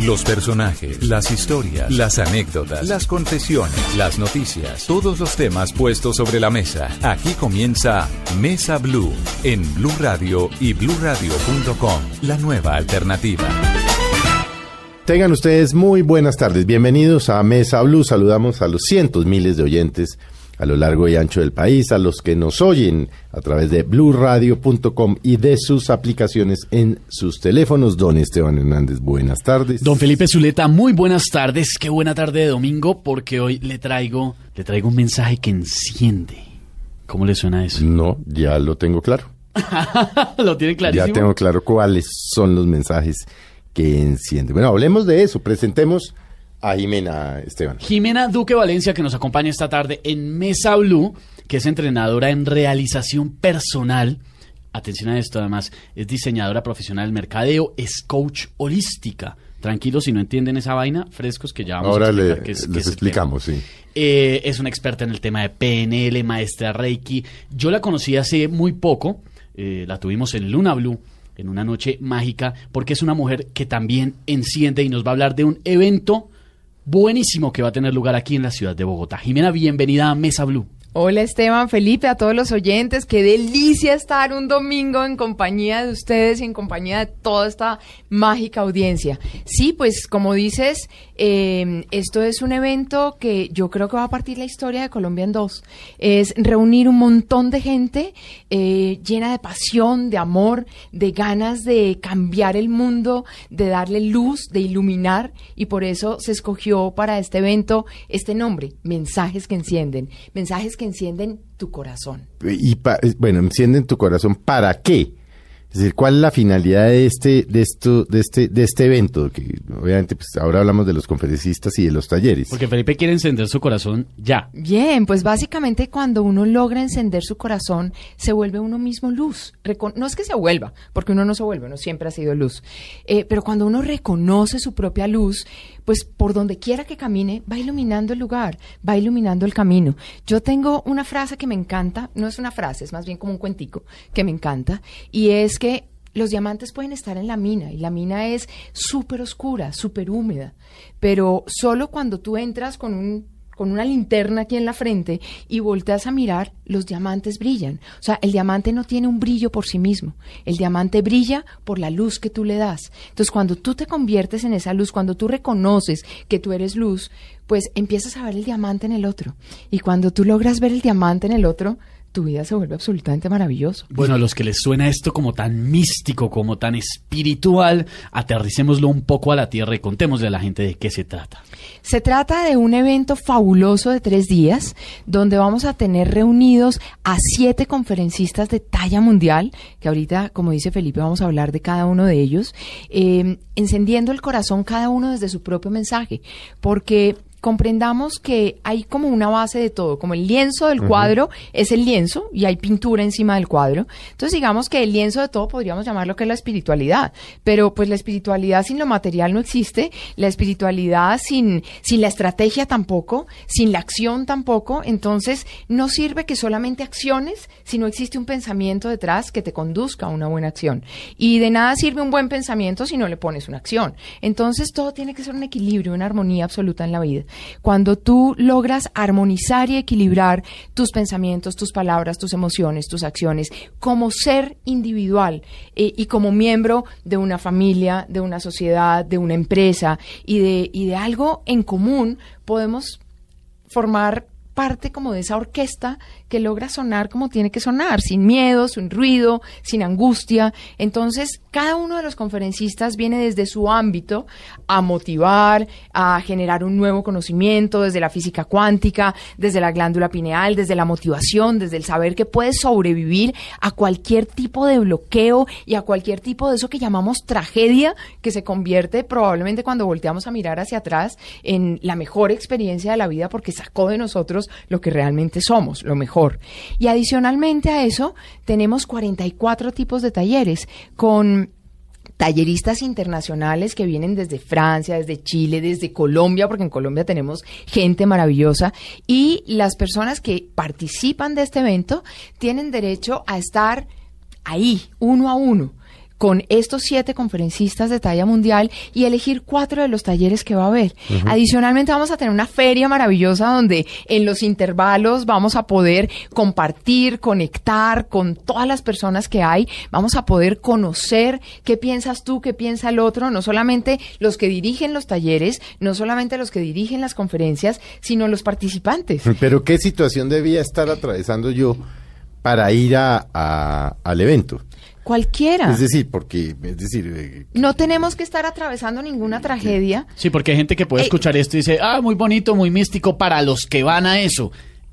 Los personajes, las historias, las anécdotas, las confesiones, las noticias, todos los temas puestos sobre la mesa. Aquí comienza Mesa Blue en Blue Radio y bluradio.com, la nueva alternativa. Tengan ustedes muy buenas tardes. Bienvenidos a Mesa Blue. Saludamos a los cientos miles de oyentes a lo largo y ancho del país, a los que nos oyen a través de bluradio.com y de sus aplicaciones en sus teléfonos. Don Esteban Hernández, buenas tardes. Don Felipe Zuleta, muy buenas tardes. Qué buena tarde de domingo porque hoy le traigo, le traigo un mensaje que enciende. ¿Cómo le suena eso? No, ya lo tengo claro. lo tiene clarísimo. Ya tengo claro cuáles son los mensajes que encienden. Bueno, hablemos de eso. Presentemos a Jimena Esteban. Jimena Duque Valencia, que nos acompaña esta tarde en Mesa Blue, que es entrenadora en realización personal. Atención a esto, además, es diseñadora profesional del mercadeo, es coach holística. Tranquilos, si no entienden esa vaina, frescos que ya vamos Ahora a le, explicar qué es- les explicamos, sí. eh, es una experta en el tema de PNL, maestra Reiki. Yo la conocí hace muy poco, eh, la tuvimos en Luna Blue, en una noche mágica, porque es una mujer que también enciende y nos va a hablar de un evento buenísimo que va a tener lugar aquí en la ciudad de Bogotá. Jimena, bienvenida a Mesa Blue. Hola Esteban, Felipe, a todos los oyentes. Qué delicia estar un domingo en compañía de ustedes y en compañía de toda esta mágica audiencia. Sí, pues como dices, eh, esto es un evento que yo creo que va a partir la historia de Colombia en dos. Es reunir un montón de gente eh, llena de pasión, de amor, de ganas de cambiar el mundo, de darle luz, de iluminar y por eso se escogió para este evento este nombre, Mensajes que encienden. Mensajes que encienden tu corazón. Y eh, bueno, encienden tu corazón. ¿Para qué? Es decir, ¿cuál es la finalidad de este, de esto, de este, de este evento? Que obviamente, pues ahora hablamos de los conferencistas y de los talleres. Porque Felipe quiere encender su corazón ya. Bien, pues básicamente cuando uno logra encender su corazón, se vuelve uno mismo luz. Recon- no es que se vuelva, porque uno no se vuelve, uno siempre ha sido luz. Eh, pero cuando uno reconoce su propia luz, pues por donde quiera que camine, va iluminando el lugar, va iluminando el camino. Yo tengo una frase que me encanta, no es una frase, es más bien como un cuentico que me encanta, y es que los diamantes pueden estar en la mina y la mina es súper oscura, súper húmeda, pero solo cuando tú entras con un con una linterna aquí en la frente y volteas a mirar, los diamantes brillan. O sea, el diamante no tiene un brillo por sí mismo. El diamante brilla por la luz que tú le das. Entonces, cuando tú te conviertes en esa luz, cuando tú reconoces que tú eres luz, pues empiezas a ver el diamante en el otro. Y cuando tú logras ver el diamante en el otro, tu vida se vuelve absolutamente maravilloso. Bueno, a los que les suena esto como tan místico, como tan espiritual, aterricémoslo un poco a la tierra y contémosle a la gente de qué se trata. Se trata de un evento fabuloso de tres días donde vamos a tener reunidos a siete conferencistas de talla mundial, que ahorita, como dice Felipe, vamos a hablar de cada uno de ellos, eh, encendiendo el corazón cada uno desde su propio mensaje, porque comprendamos que hay como una base de todo, como el lienzo del cuadro es el lienzo y hay pintura encima del cuadro. Entonces digamos que el lienzo de todo podríamos llamarlo que es la espiritualidad, pero pues la espiritualidad sin lo material no existe, la espiritualidad sin, sin la estrategia tampoco, sin la acción tampoco, entonces no sirve que solamente acciones si no existe un pensamiento detrás que te conduzca a una buena acción. Y de nada sirve un buen pensamiento si no le pones una acción. Entonces todo tiene que ser un equilibrio, una armonía absoluta en la vida. Cuando tú logras armonizar y equilibrar tus pensamientos, tus palabras, tus emociones, tus acciones, como ser individual eh, y como miembro de una familia, de una sociedad, de una empresa y de, y de algo en común, podemos formar parte como de esa orquesta que logra sonar como tiene que sonar, sin miedo, sin ruido, sin angustia. Entonces, cada uno de los conferencistas viene desde su ámbito a motivar, a generar un nuevo conocimiento desde la física cuántica, desde la glándula pineal, desde la motivación, desde el saber que puedes sobrevivir a cualquier tipo de bloqueo y a cualquier tipo de eso que llamamos tragedia, que se convierte probablemente cuando volteamos a mirar hacia atrás en la mejor experiencia de la vida porque sacó de nosotros lo que realmente somos, lo mejor. Y adicionalmente a eso, tenemos 44 tipos de talleres con talleristas internacionales que vienen desde Francia, desde Chile, desde Colombia, porque en Colombia tenemos gente maravillosa, y las personas que participan de este evento tienen derecho a estar ahí, uno a uno con estos siete conferencistas de talla mundial y elegir cuatro de los talleres que va a haber. Adicionalmente vamos a tener una feria maravillosa donde en los intervalos vamos a poder compartir, conectar con todas las personas que hay, vamos a poder conocer qué piensas tú, qué piensa el otro, no solamente los que dirigen los talleres, no solamente los que dirigen las conferencias, sino los participantes. Pero ¿qué situación debía estar atravesando yo para ir a, a- al evento? Cualquiera. Es decir, porque, es decir, eh, No tenemos que estar atravesando ninguna tragedia. Sí, porque hay gente que puede Eh, escuchar esto y dice, ah, muy bonito, muy místico para los que van a eso.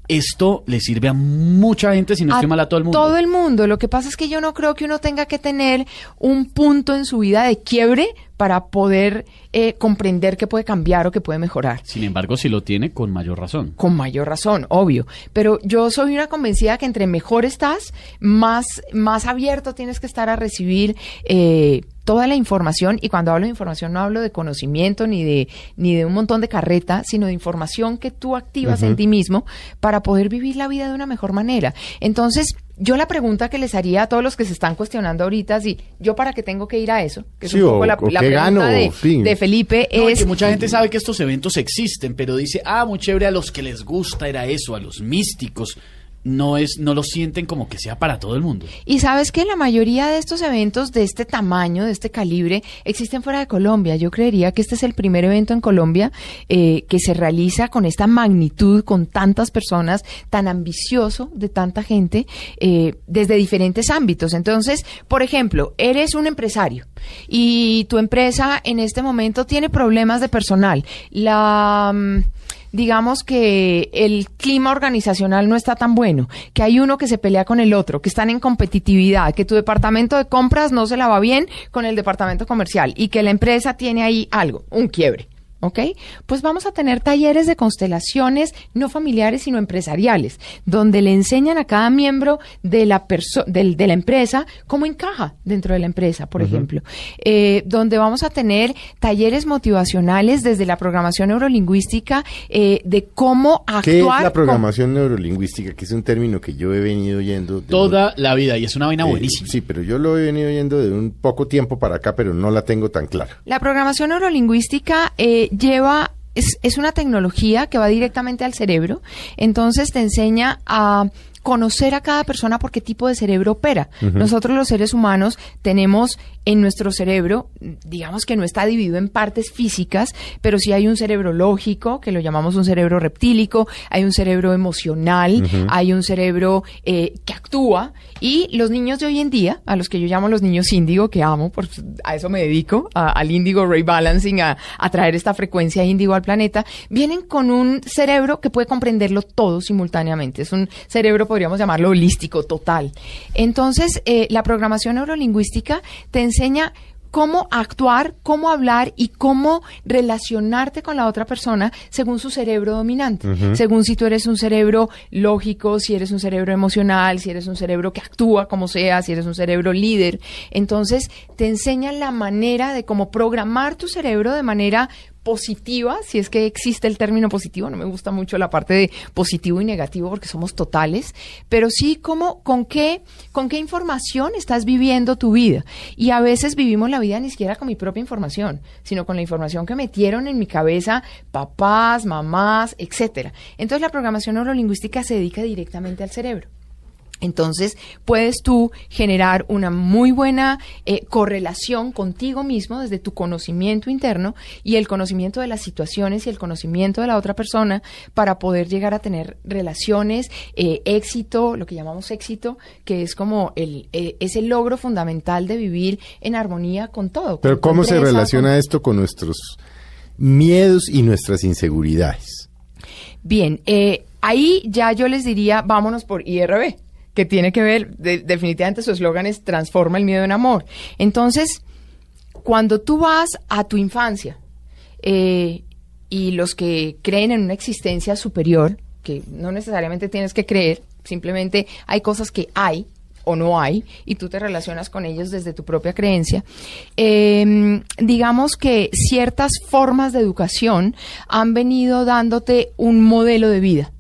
Esto le sirve a mucha gente, si no estoy mal, a todo el mundo. Todo el mundo. Lo que pasa es que yo no creo que uno tenga que tener un punto en su vida de quiebre para poder eh, comprender que puede cambiar o que puede mejorar. Sin embargo, si lo tiene, con mayor razón. Con mayor razón, obvio. Pero yo soy una convencida que entre mejor estás, más, más abierto tienes que estar a recibir eh, toda la información. Y cuando hablo de información no hablo de conocimiento ni de, ni de un montón de carreta, sino de información que tú activas en ti mismo para poder vivir la vida de una mejor manera. Entonces, yo la pregunta que les haría a todos los que se están cuestionando ahorita, si yo para qué tengo que ir a eso, que es Sí, un poco o- la, o la qué pregunta gano, de, de Felipe, No, es que mucha gente sabe que estos eventos existen, pero dice, ah, muy chévere a los que les gusta era eso, a los místicos. No es, no lo sienten como que sea para todo el mundo. Y sabes que la mayoría de estos eventos de este tamaño, de este calibre, existen fuera de Colombia. Yo creería que este es el primer evento en Colombia eh, que se realiza con esta magnitud, con tantas personas, tan ambicioso de tanta gente, eh, desde diferentes ámbitos. Entonces, por ejemplo, eres un empresario y tu empresa en este momento tiene problemas de personal. La... digamos que el clima organizacional no está tan bueno, que hay uno que se pelea con el otro, que están en competitividad, que tu departamento de compras no se la va bien con el departamento comercial y que la empresa tiene ahí algo, un quiebre. ¿Ok? Pues vamos a tener talleres de constelaciones no familiares, sino empresariales, donde le enseñan a cada miembro de la, perso- del- de la empresa cómo encaja dentro de la empresa, por ejemplo. Eh, donde vamos a tener talleres motivacionales desde la programación neurolingüística eh, de cómo actuar. ¿qué es la con- programación neurolingüística? Que es un término que yo he venido oyendo. de Toda la vida, y es una vaina eh, buenísima. sí, pero yo lo he venido oyendo de un poco tiempo para acá, pero no la tengo tan clara. La programación neurolingüística eh, lleva, es, es una tecnología que va directamente al cerebro, entonces te enseña a conocer a cada persona por qué tipo de cerebro opera. Nosotros los seres humanos tenemos en nuestro cerebro, digamos que no está dividido en partes físicas, pero sí hay un cerebro lógico, que lo llamamos un cerebro reptílico, hay un cerebro emocional, hay un cerebro eh, que actúa, y los niños de hoy en día, a los que yo llamo los niños índigo, que amo, por, a eso me dedico, al índigo ray balancing, a, a traer esta frecuencia índigo al planeta, vienen con un cerebro que puede comprenderlo todo simultáneamente. Es un cerebro, podríamos llamarlo holístico, total. Entonces, eh, la programación neurolingüística te enseña cómo actuar, cómo hablar y cómo relacionarte con la otra persona según su cerebro dominante, según si tú eres un cerebro lógico, si eres un cerebro emocional, si eres un cerebro que actúa como sea, si eres un cerebro líder. Entonces, te enseñan la manera de cómo programar tu cerebro de manera positiva, si es que existe el término positivo, no me gusta mucho la parte de positivo y negativo porque somos totales, pero sí como con qué con qué información estás viviendo tu vida. Y a veces vivimos la vida ni siquiera con mi propia información, sino con la información que metieron en mi cabeza papás, mamás, etcétera. Entonces la programación neurolingüística se dedica directamente al cerebro. Entonces, puedes tú generar una muy buena eh, correlación contigo mismo desde tu conocimiento interno y el conocimiento de las situaciones y el conocimiento de la otra persona para poder llegar a tener relaciones, eh, éxito, lo que llamamos éxito, que es como el, eh, ese logro fundamental de vivir en armonía con todo. Pero con ¿cómo se relaciona con- esto con nuestros miedos y nuestras inseguridades? Bien, eh, ahí ya yo les diría, vámonos por IRB, que tiene que ver, de- definitivamente su eslogan es transforma el miedo en amor. Entonces, cuando tú vas a tu infancia eh, y los que creen en una existencia superior, que no necesariamente tienes que creer, simplemente hay cosas que hay o no hay y tú te relacionas con ellos desde tu propia creencia. Eh, digamos que ciertas formas de educación han venido dándote un modelo de vida.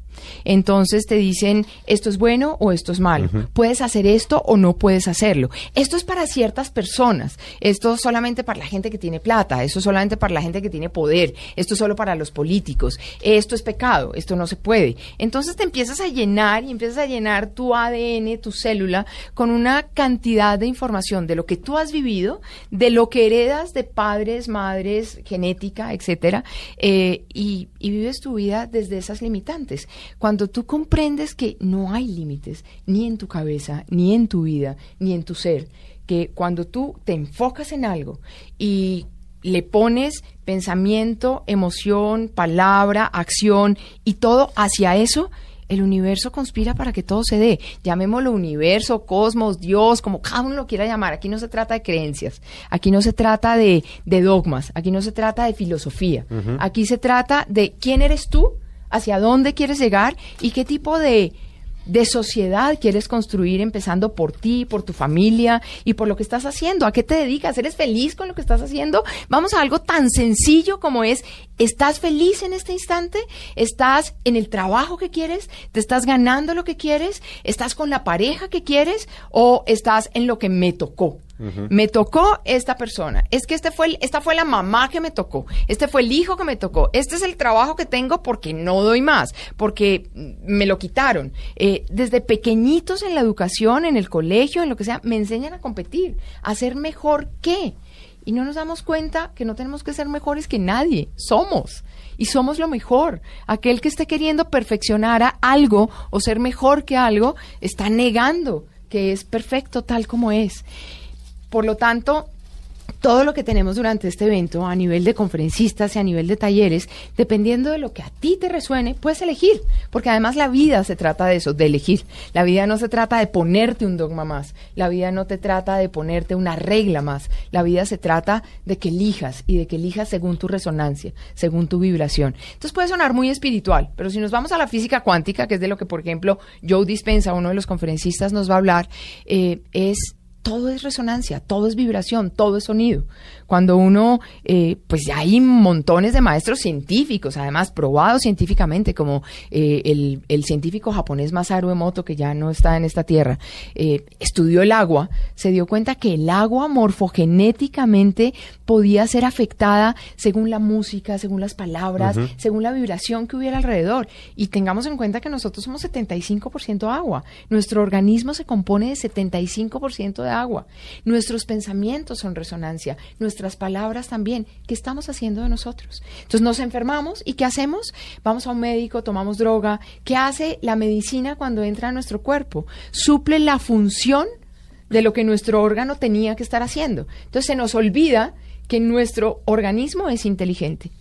Entonces te dicen esto es bueno o esto es malo. Puedes hacer esto o no puedes hacerlo. Esto es para ciertas personas. Esto es solamente para la gente que tiene plata. Esto es solamente para la gente que tiene poder. Esto es solo para los políticos. Esto es pecado. Esto no se puede. Entonces te empiezas a llenar y empiezas a llenar tu ADN, tu célula, con una cantidad de información de lo que tú has vivido, de lo que heredas de padres, madres, genética, etcétera, eh, y, y vives tu vida desde esas limitantes. Cuando tú comprendes que no hay límites, ni en tu cabeza, ni en tu vida, ni en tu ser, que cuando tú te enfocas en algo y le pones pensamiento, emoción, palabra, acción y todo hacia eso, el universo conspira para que todo se dé. Llamémoslo universo, cosmos, Dios, como cada uno lo quiera llamar. Aquí no se trata de creencias, aquí no se trata de, de dogmas, aquí no se trata de filosofía. Aquí se trata de quién eres tú, hacia dónde quieres llegar y qué tipo de de sociedad quieres construir empezando por ti, por tu familia y por lo que estás haciendo. ¿A qué te dedicas? ¿Eres feliz con lo que estás haciendo? Vamos a algo tan sencillo como es, ¿estás feliz en este instante? ¿Estás en el trabajo que quieres? ¿Te estás ganando lo que quieres? ¿Estás con la pareja que quieres? ¿O estás en lo que me tocó? Me tocó esta persona. Es que este fue esta fue la mamá que me tocó. Este fue el hijo que me tocó. Este es el trabajo que tengo porque no doy más, porque me lo quitaron. Eh, desde pequeñitos en la educación, en el colegio, en lo que sea, me enseñan a competir, a ser mejor que. Y no nos damos cuenta que no tenemos que ser mejores que nadie. Somos. Y somos lo mejor. Aquel que esté queriendo perfeccionar a algo o ser mejor que algo, está negando que es perfecto tal como es. Por lo tanto, todo lo que tenemos durante este evento a nivel de conferencistas y a nivel de talleres, dependiendo de lo que a ti te resuene, puedes elegir, porque además la vida se trata de eso, de elegir. La vida no se trata de ponerte un dogma más, la vida no te trata de ponerte una regla más, la vida se trata de que elijas y de que elijas según tu resonancia, según tu vibración. Entonces puede sonar muy espiritual, pero si nos vamos a la física cuántica, que es de lo que, por ejemplo, Joe Dispensa, uno de los conferencistas, nos va a hablar, eh, es todo es resonancia, todo es vibración, todo es sonido. Cuando uno, eh, pues ya hay montones de maestros científicos, además probados científicamente, como eh, el, científico japonés Masaru Emoto, que ya no está en esta tierra, eh, estudió el agua, se dio cuenta que el agua morfogenéticamente podía ser afectada según la música, según las palabras, según la vibración que hubiera alrededor. Y tengamos en cuenta que nosotros somos 75% agua. Nuestro organismo se compone de 75% de agua. Nuestros pensamientos son resonancia, nuestras palabras también. ¿Qué estamos haciendo de nosotros? Entonces nos enfermamos y ¿qué hacemos? Vamos a un médico, tomamos droga. ¿Qué hace la medicina cuando entra a nuestro cuerpo? Suple la función de lo que nuestro órgano tenía que estar haciendo. Entonces se nos olvida que nuestro organismo es inteligente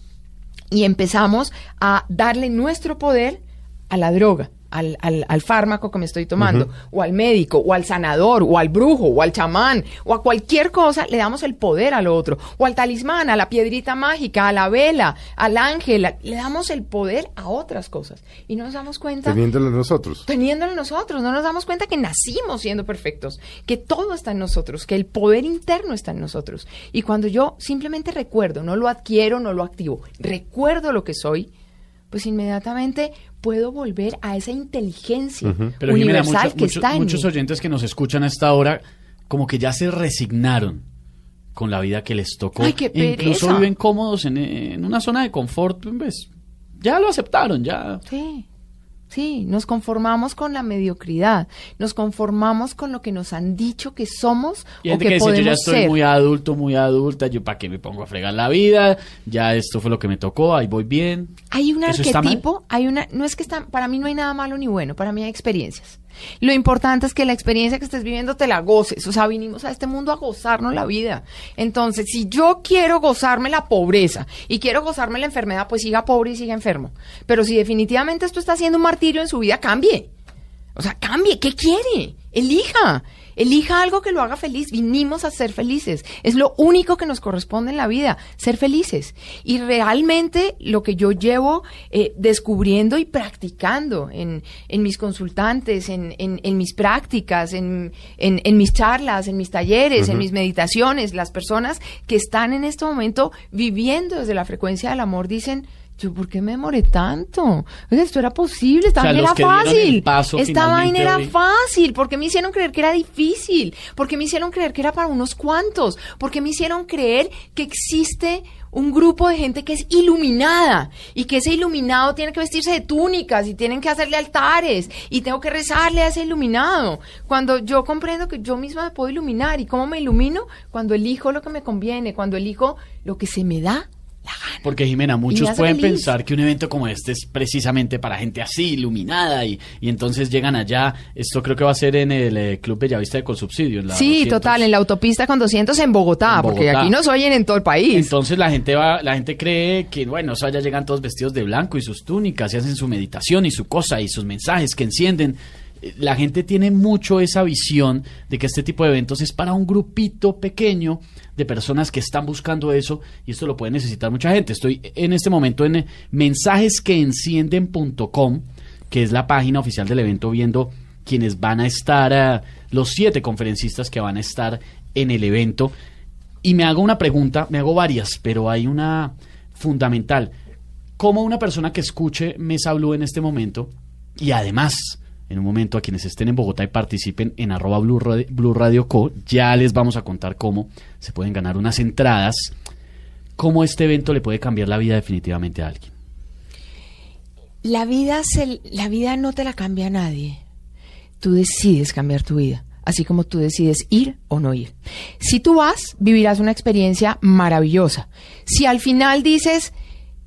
y empezamos a darle nuestro poder a la droga al, al, al, fármaco que me estoy tomando, o al médico, o al sanador, o al brujo, o al chamán, o a cualquier cosa, le damos el poder al otro, o al talismán, a la piedrita mágica, a la vela, al ángel, le damos el poder a otras cosas. Y no nos damos cuenta. Teniéndolo nosotros. Teniéndolo nosotros, no nos damos cuenta que nacimos siendo perfectos, que todo está en nosotros, que el poder interno está en nosotros. Y cuando yo simplemente recuerdo, no lo adquiero, no lo activo, recuerdo lo que soy, pues inmediatamente puedo volver a esa inteligencia universal que está en Muchos oyentes que nos escuchan a esta hora como que ya se resignaron con la vida que les tocó. Ay, qué Incluso viven cómodos en, en, una zona de confort, pues ya lo aceptaron, ya. Sí. Sí, nos conformamos con la mediocridad, nos conformamos con lo que nos han dicho que somos y o que, que dice, yo ya estoy muy adulto, muy adulta, yo para qué me pongo a fregar la vida, ya esto fue lo que me tocó, ahí voy bien. Hay un arquetipo, hay una, no es que está, para mí no hay nada malo ni bueno, para mí hay experiencias. Lo importante es que la experiencia que estés viviendo te la goces. O sea, vinimos a este mundo a gozarnos la vida. Entonces, si yo quiero gozarme la pobreza y quiero gozarme la enfermedad, pues siga pobre y siga enfermo. Pero si definitivamente esto está haciendo un martirio en su vida, cambie. O sea, cambie. ¿Qué quiere? Elija. Elija algo que lo haga feliz. Vinimos a ser felices. Es lo único que nos corresponde en la vida, ser felices. Y realmente lo que yo llevo eh, descubriendo y practicando en, en mis consultantes, en, en, mis prácticas, en, mis charlas, en mis talleres, en mis meditaciones, las personas que están en este momento viviendo desde la frecuencia del amor dicen, Yo, ¿por qué me demoré tanto? Esto era posible, esta O sea, vaina era fácil. paso Esta vaina era hoy. fácil. ¿Por qué me hicieron creer que era difícil? ¿Por qué me hicieron creer que era para unos cuantos? ¿Por qué me hicieron creer que existe un grupo de gente que es iluminada y que ese iluminado tiene que vestirse de túnicas y tienen que hacerle altares y tengo que rezarle a ese iluminado? Cuando yo comprendo que yo misma me puedo iluminar y cómo me ilumino cuando elijo lo que me conviene, cuando elijo lo que se me da la gana. Porque Jimena, muchos pueden feliz. pensar que un evento como este es precisamente para gente así, iluminada, y, y entonces llegan allá. Esto creo que va a ser en el eh, Club Bellavista de Consubsidio. en la Sí, 200. total, en la autopista con 200 en Bogotá, En porque Bogotá. aquí nos oyen en todo el país. Entonces la gente va, la gente cree que bueno, eso allá llegan todos vestidos de blanco y sus túnicas y hacen su meditación y su cosa y sus mensajes que encienden. La gente tiene mucho esa visión de que este tipo de eventos es para un grupito pequeño de personas que están buscando eso y esto lo puede necesitar mucha gente. Estoy en este momento en mensajeskeencienden.com, que es la página oficial del evento, viendo quienes van a estar, eh, los siete conferencistas que van a estar en el evento. Y me hago una pregunta, me hago varias, pero hay una fundamental. ¿Cómo una persona que escuche Mesa Blue en este momento y además en un momento a quienes estén en Bogotá y participen en arroba Blue Radio, Co, ya les vamos a contar cómo se pueden ganar unas entradas, cómo este evento le puede cambiar la vida definitivamente a alguien? La vida, la vida no te la cambia a nadie. Tú decides cambiar tu vida, así como tú decides ir o no ir. Si tú vas, vivirás una experiencia maravillosa. Si al final dices,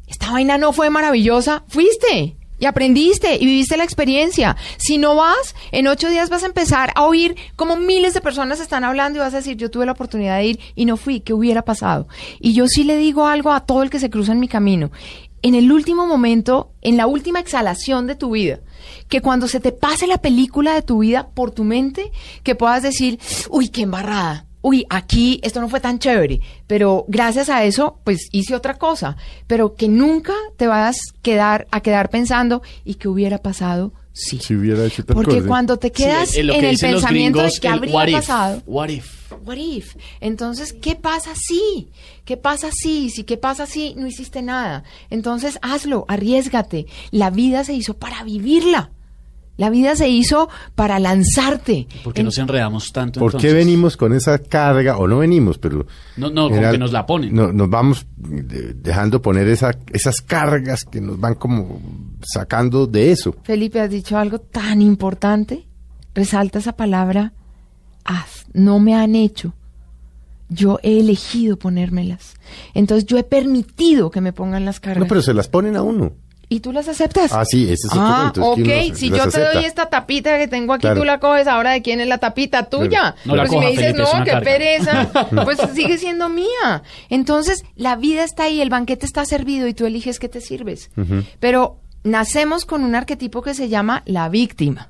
esta vaina no fue maravillosa, fuiste. Y aprendiste y viviste la experiencia. Si no vas, en ocho días vas a empezar a oír como miles de personas están hablando y vas a decir, yo tuve la oportunidad de ir y no fui, ¿qué hubiera pasado? Y yo sí le digo algo a todo el que se cruza en mi camino. En el último momento, en la última exhalación de tu vida, que cuando se te pase la película de tu vida por tu mente, que puedas decir, uy, qué embarrada. Uy, aquí esto no fue tan chévere, pero gracias a eso, pues hice otra cosa. Pero que nunca te vayas quedar, a quedar pensando, ¿y qué hubiera pasado? Sí. Si hubiera hecho tal Porque cosa. cuando te quedas Sí, eh, en que el pensamiento gringos, de qué el habría what if, pasado, what if. What if? Entonces, ¿qué pasa si? ¿Qué pasa si? Si qué pasa si no hiciste nada. Entonces, hazlo, arriesgate. La vida se hizo para vivirla. La vida se hizo para lanzarte. ¿Por qué En- nos enredamos tanto ¿Por qué venimos con esa carga? O no venimos, pero... No, no, como que nos la ponen. no- nos vamos de- dejando poner esa, esas cargas que nos van como sacando de eso. Felipe, has dicho algo tan importante. Resalta esa palabra, haz. No me han hecho. Yo he elegido ponérmelas. Entonces yo he permitido que me pongan las cargas. No, pero se las ponen a uno. ¿Y tú las aceptas? Ah, sí, ese es otro Ah, cuento, es que ok. uno si yo te doy esta tapita que tengo aquí, Claro. tú la coges. Ahora, ¿de quién es la tapita? Tuya. No la Pero si coja, me dices, Felipe, no, qué carga". pereza, pues sigue siendo mía. Entonces, la vida está ahí, el banquete está servido y tú eliges qué te sirves. Pero nacemos con un arquetipo que se llama la víctima.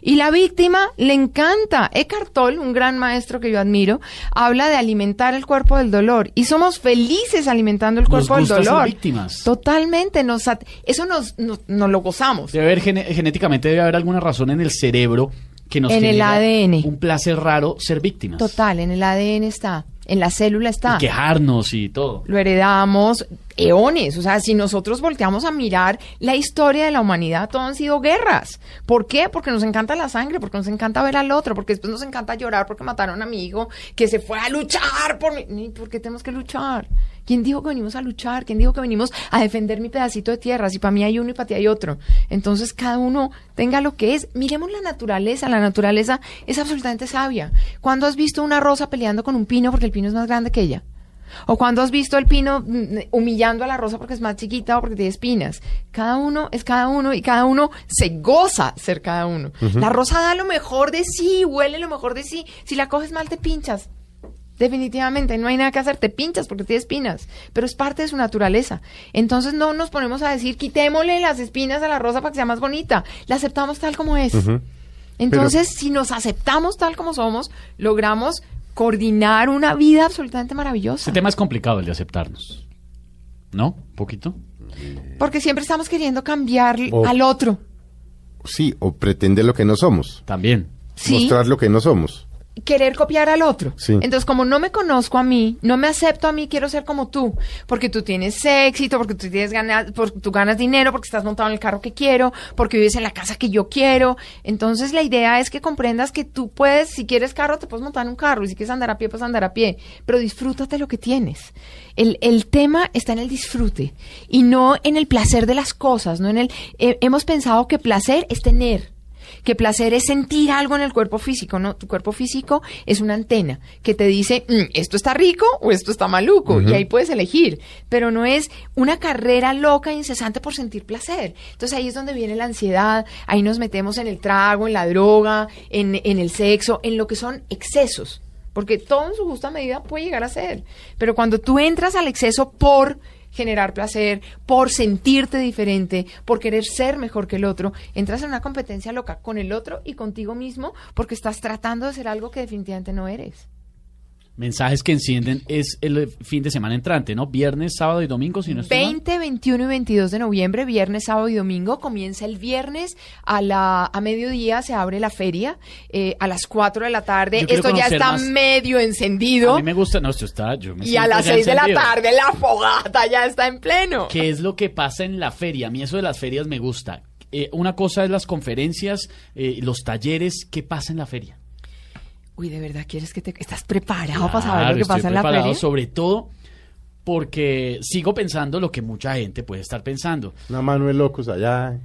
Y la víctima le encanta. Eckhart Tolle, un gran maestro que yo admiro, habla de alimentar el cuerpo del dolor. Y somos felices alimentando el Nos cuerpo del gusta ser dolor. víctimas. Totalmente. Nos, eso nos, nos, nos lo gozamos. Debe haber gene- genéticamente debe haber alguna razón en el cerebro que nos En el ADN. un placer raro ser víctimas. Total, en el ADN está. En la célula está. Y quejarnos y todo. Lo heredamos eones. O sea, si nosotros volteamos a mirar la historia de la humanidad, todo han sido guerras. ¿Por qué? Porque nos encanta la sangre, porque nos encanta ver al otro, porque después nos encanta llorar porque mataron a mi hijo que se fue a luchar por mí. ¿Por qué tenemos que luchar? ¿Quién dijo que venimos a luchar? ¿Quién dijo que venimos a defender mi pedacito de tierra? Si para mí hay uno y para ti hay otro. Entonces, cada uno tenga lo que es. Miremos la naturaleza. La naturaleza es absolutamente sabia. ¿Cuándo has visto una rosa peleando con un pino porque el pino es más grande que ella? O cuando has visto el pino mm, humillando a la rosa porque es más chiquita o porque tiene espinas. Cada uno es cada uno y cada uno se goza ser cada uno. La rosa da lo mejor de sí, huele lo mejor de sí. Si la coges mal te pinchas. Definitivamente, no hay nada que hacer, te pinchas porque tiene espinas, pero es parte de su naturaleza. Entonces no nos ponemos a decir, quitémosle las espinas a la rosa para que sea más bonita, la aceptamos tal como es. Entonces, si nos aceptamos tal como somos, logramos coordinar una vida absolutamente maravillosa. Este tema es complicado el de aceptarnos. ¿No? ¿Un poquito? Porque siempre estamos queriendo cambiar O- al otro. Sí, o pretender lo que no somos. También. Sí. Mostrar lo que no somos. Querer copiar al otro. Sí. Entonces, como no me conozco a mí, no me acepto a mí, quiero ser como tú, porque tú tienes éxito, porque tú tienes ganas, porque tú ganas dinero, porque estás montado en el carro que quiero, porque vives en la casa que yo quiero. Entonces, la idea es que comprendas que tú puedes, si quieres carro, te puedes montar en un carro, y si quieres andar a pie, puedes andar a pie, pero disfrútate lo que tienes. El, el tema está en el disfrute y no en el placer de las cosas, no en el eh, hemos pensado que placer es tener que placer es sentir algo en el cuerpo físico, ¿no? Tu cuerpo físico es una antena que te dice, "Mm, esto está rico o esto está maluco, y ahí puedes elegir, pero no es una carrera loca e incesante por sentir placer. Entonces ahí es donde viene la ansiedad, ahí nos metemos en el trago, en la droga, en, en el sexo, en lo que son excesos. Porque todo en su justa medida puede llegar a ser. Pero cuando tú entras al exceso por generar placer, por sentirte diferente, por querer ser mejor que el otro, entras en una competencia loca con el otro y contigo mismo porque estás tratando de ser algo que definitivamente no eres. Mensajes que encienden es el fin de semana entrante, ¿no? Viernes, sábado y domingo, si no estoy mal. 20, 21 y 22 de noviembre, viernes, sábado y domingo. Comienza el viernes a la a mediodía, se abre la feria. eh, a las 4 de la tarde, esto ya está más. medio encendido. A mí me gusta, no, esto está, yo me Y a las ya 6 de la tarde, la fogata ya está en pleno. ¿Qué es lo que pasa en la feria? A mí eso de las ferias me gusta. Eh, una cosa es las conferencias, eh, los talleres. ¿Qué pasa en la feria? Uy, ¿de verdad quieres que te... ¿Estás preparado para saber Claro, lo que pasa en la preparado, feria? Sobre todo porque sigo pensando lo que mucha gente puede estar pensando. Una mano de locos allá.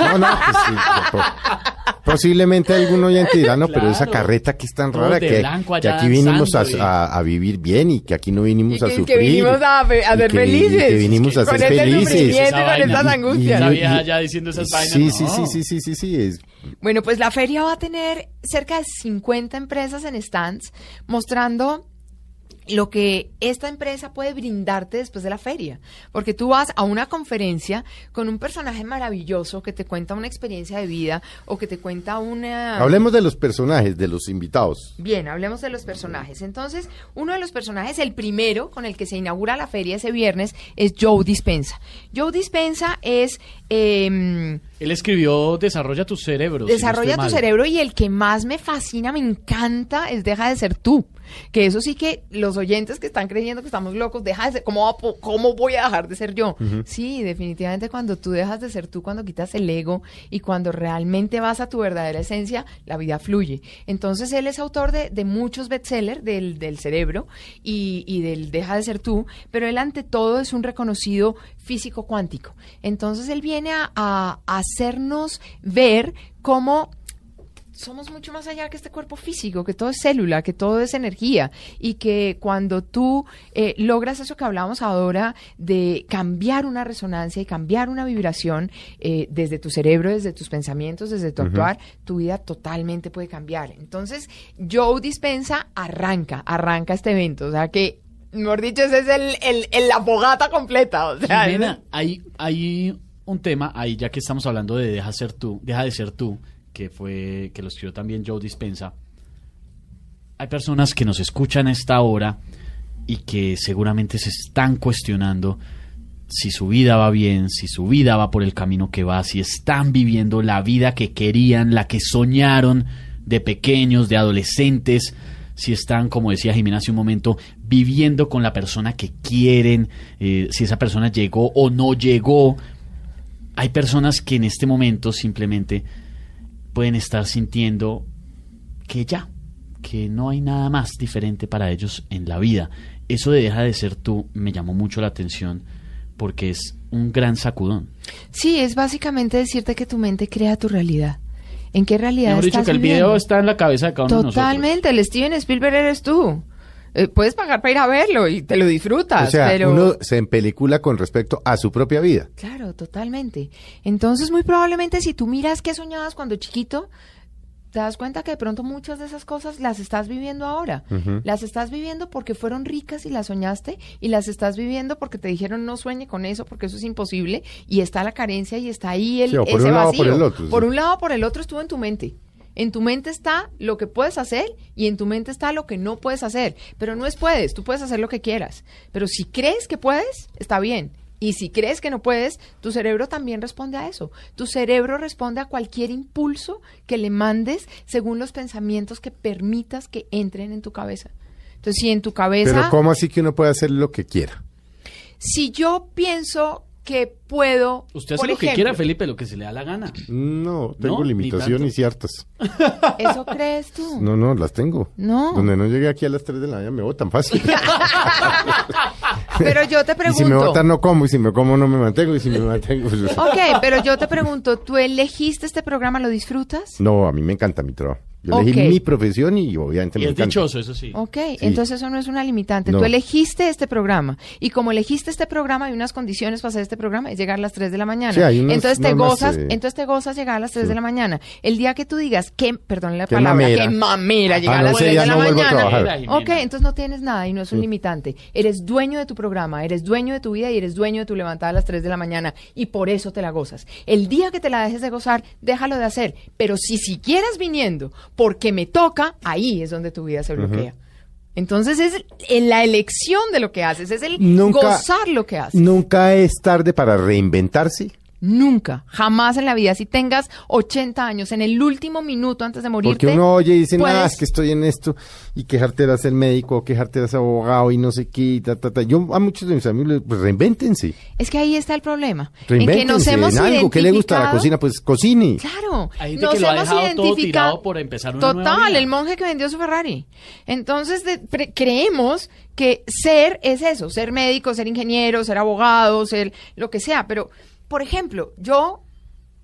No, no, pues sí, po- posiblemente algún oyente dirá, no, pero esa Claro. carreta que es tan rara que, blanco que aquí vinimos a, y- a- a vivir bien y que aquí no vinimos Y a que, sufrir. que vinimos a, a y ser felices. que vinimos a ser felices. y con estas Y- angustias. Esa y- vieja ya diciendo esas vainas. Sí, no. sí, sí, sí, sí, sí, sí, es- Bueno, pues la feria va a tener cerca de 50 empresas en stands mostrando lo que esta empresa puede brindarte después de la feria. Porque tú vas a una conferencia con un personaje maravilloso que te cuenta una experiencia de vida o que te cuenta una... Hablemos de los personajes, de los invitados. Bien, hablemos de los personajes. Entonces, uno de los personajes, el primero con el que se inaugura la feria ese viernes, es Joe Dispensa. Joe Dispensa es... em, Él escribió Desarrolla tu cerebro. si no Desarrolla tu mal. cerebro y el que más me fascina, me encanta, es Deja de ser tú. Que eso sí que los oyentes que están creyendo que estamos locos, deja de ser, ¿cómo, voy a dejar de ser yo? Sí, definitivamente cuando tú dejas de ser tú, cuando quitas el ego y cuando realmente vas a tu verdadera esencia, la vida fluye. Entonces él es autor de, de muchos bestsellers del, del cerebro y, y del Deja de ser tú, pero él ante todo es un reconocido físico cuántico. Entonces él viene a, hacernos ver cómo somos mucho más allá que este cuerpo físico, que todo es célula, que todo es energía y que cuando tú eh, logras eso que hablábamos ahora de cambiar una resonancia y cambiar una vibración eh, desde tu cerebro, desde tus pensamientos, desde tu actuar, tu vida totalmente puede cambiar. Entonces, Joe Dispensa arranca, arranca este evento, o sea que, mejor dicho, ese es el, el- el- la fogata completa, o sea, Jimena, hay, hay un tema ahí, ya que estamos hablando de Deja ser tú, Deja de ser tú, que fue, que lo escribió también Joe Dispensa. Hay personas que nos escuchan a esta hora y que seguramente se están cuestionando si su vida va bien, si su vida va por el camino que va, si están viviendo la vida que querían, la que soñaron de pequeños, de adolescentes, si están, como decía Jimena hace un momento, viviendo con la persona que quieren, eh, si esa persona llegó o no llegó. Hay personas que en este momento simplemente pueden estar sintiendo que ya, que no hay nada más diferente para ellos en la vida. Eso de deja de ser tú me llamó mucho la atención porque es un gran sacudón. Sí, es básicamente decirte que tu mente crea tu realidad. ¿En qué realidad Mejor dicho, que el viviendo? video está en la cabeza de cada uno de nosotros. Totalmente, el Steven Spielberg eres tú. Eh, puedes pagar para ir a verlo y te lo disfrutas, O sea, pero... uno se empelicula con respecto a su propia vida. Claro, totalmente. Entonces, muy probablemente si tú miras qué soñabas cuando chiquito, te das cuenta que de pronto muchas de esas cosas las estás viviendo ahora. Las estás viviendo porque fueron ricas y las soñaste y las estás viviendo porque te dijeron no sueñe con eso porque eso es imposible y está la carencia y está ahí el Sí, por ese un lado vacío. por el otro, Por sí. un lado o por el otro estuvo en tu mente. En tu mente está lo que puedes hacer y en tu mente está lo que no puedes hacer. Pero no es puedes, tú puedes hacer lo que quieras. Pero si crees que puedes, está bien. Y si crees que no puedes, tu cerebro también responde a eso. Tu cerebro responde a cualquier impulso que le mandes según los pensamientos que permitas que entren en tu cabeza. Entonces, si en tu cabeza... Pero ¿cómo así que uno puede hacer lo que quiera? Si yo pienso que puedo... Usted hace por lo que quiera, Felipe, lo que se le da la gana. No, tengo No, limitaciones ciertas. ¿Eso crees tú? No, no, las tengo. No. Donde no llegué aquí a las 3 de la mañana me votan fácil. Pero yo te y pregunto... si me votan no como, y si me como no me mantengo, y si me mantengo... pues- Ok, pero yo te pregunto, ¿tú elegiste este programa? ¿Lo disfrutas? No, a mí me encanta mi trabajo. Yo elegí mi profesión y obviamente Y me es encanta. dichoso, eso sí. Ok, entonces eso no es una limitante. No. Tú elegiste este programa y como elegiste este programa hay unas condiciones para hacer este programa es llegar a las 3 de la mañana. Sí, hay unas entonces te gozas, eh, entonces te gozas llegar a las 3 de la mañana. El día que tú digas que, perdón la Qué palabra, mamera. que mamera llegar Ah, a no, las ese 3 día de la no mañana. Ok, entonces no tienes nada y no es un limitante. Eres dueño de tu programa, eres dueño de tu vida y eres dueño de tu levantada a las 3 de la mañana y por eso te la gozas. El día que te la dejes de gozar, déjalo de hacer. Pero si siguieras viniendo porque me toca, ahí es donde tu vida se bloquea. Entonces es en la elección de lo que haces, es el Nunca- gozar lo que haces. Nunca es tarde para reinventarse. Nunca, jamás en la vida. Si tengas 80 años, en el último minuto antes de morirte. Porque uno oye y dice, nada, puedes- es que estoy en esto, y quejarte de ser médico, quejarte de ser abogado, y no sé qué, y ta, ta, ta. Yo a muchos de mis amigos, les- pues reinvéntense. Es que ahí está el problema. En que Reinvéntense nos hemos en algo. ¿Qué le gusta a la cocina? Pues cocine. Claro, Hay gente nos que lo ha hemos todo identificado tirado por empezar una nueva Total, vida. el monje que vendió su Ferrari. Entonces de- pre- creemos que ser es eso, ser médico, ser ingeniero, ser abogado, ser lo que sea. Pero, por ejemplo, yo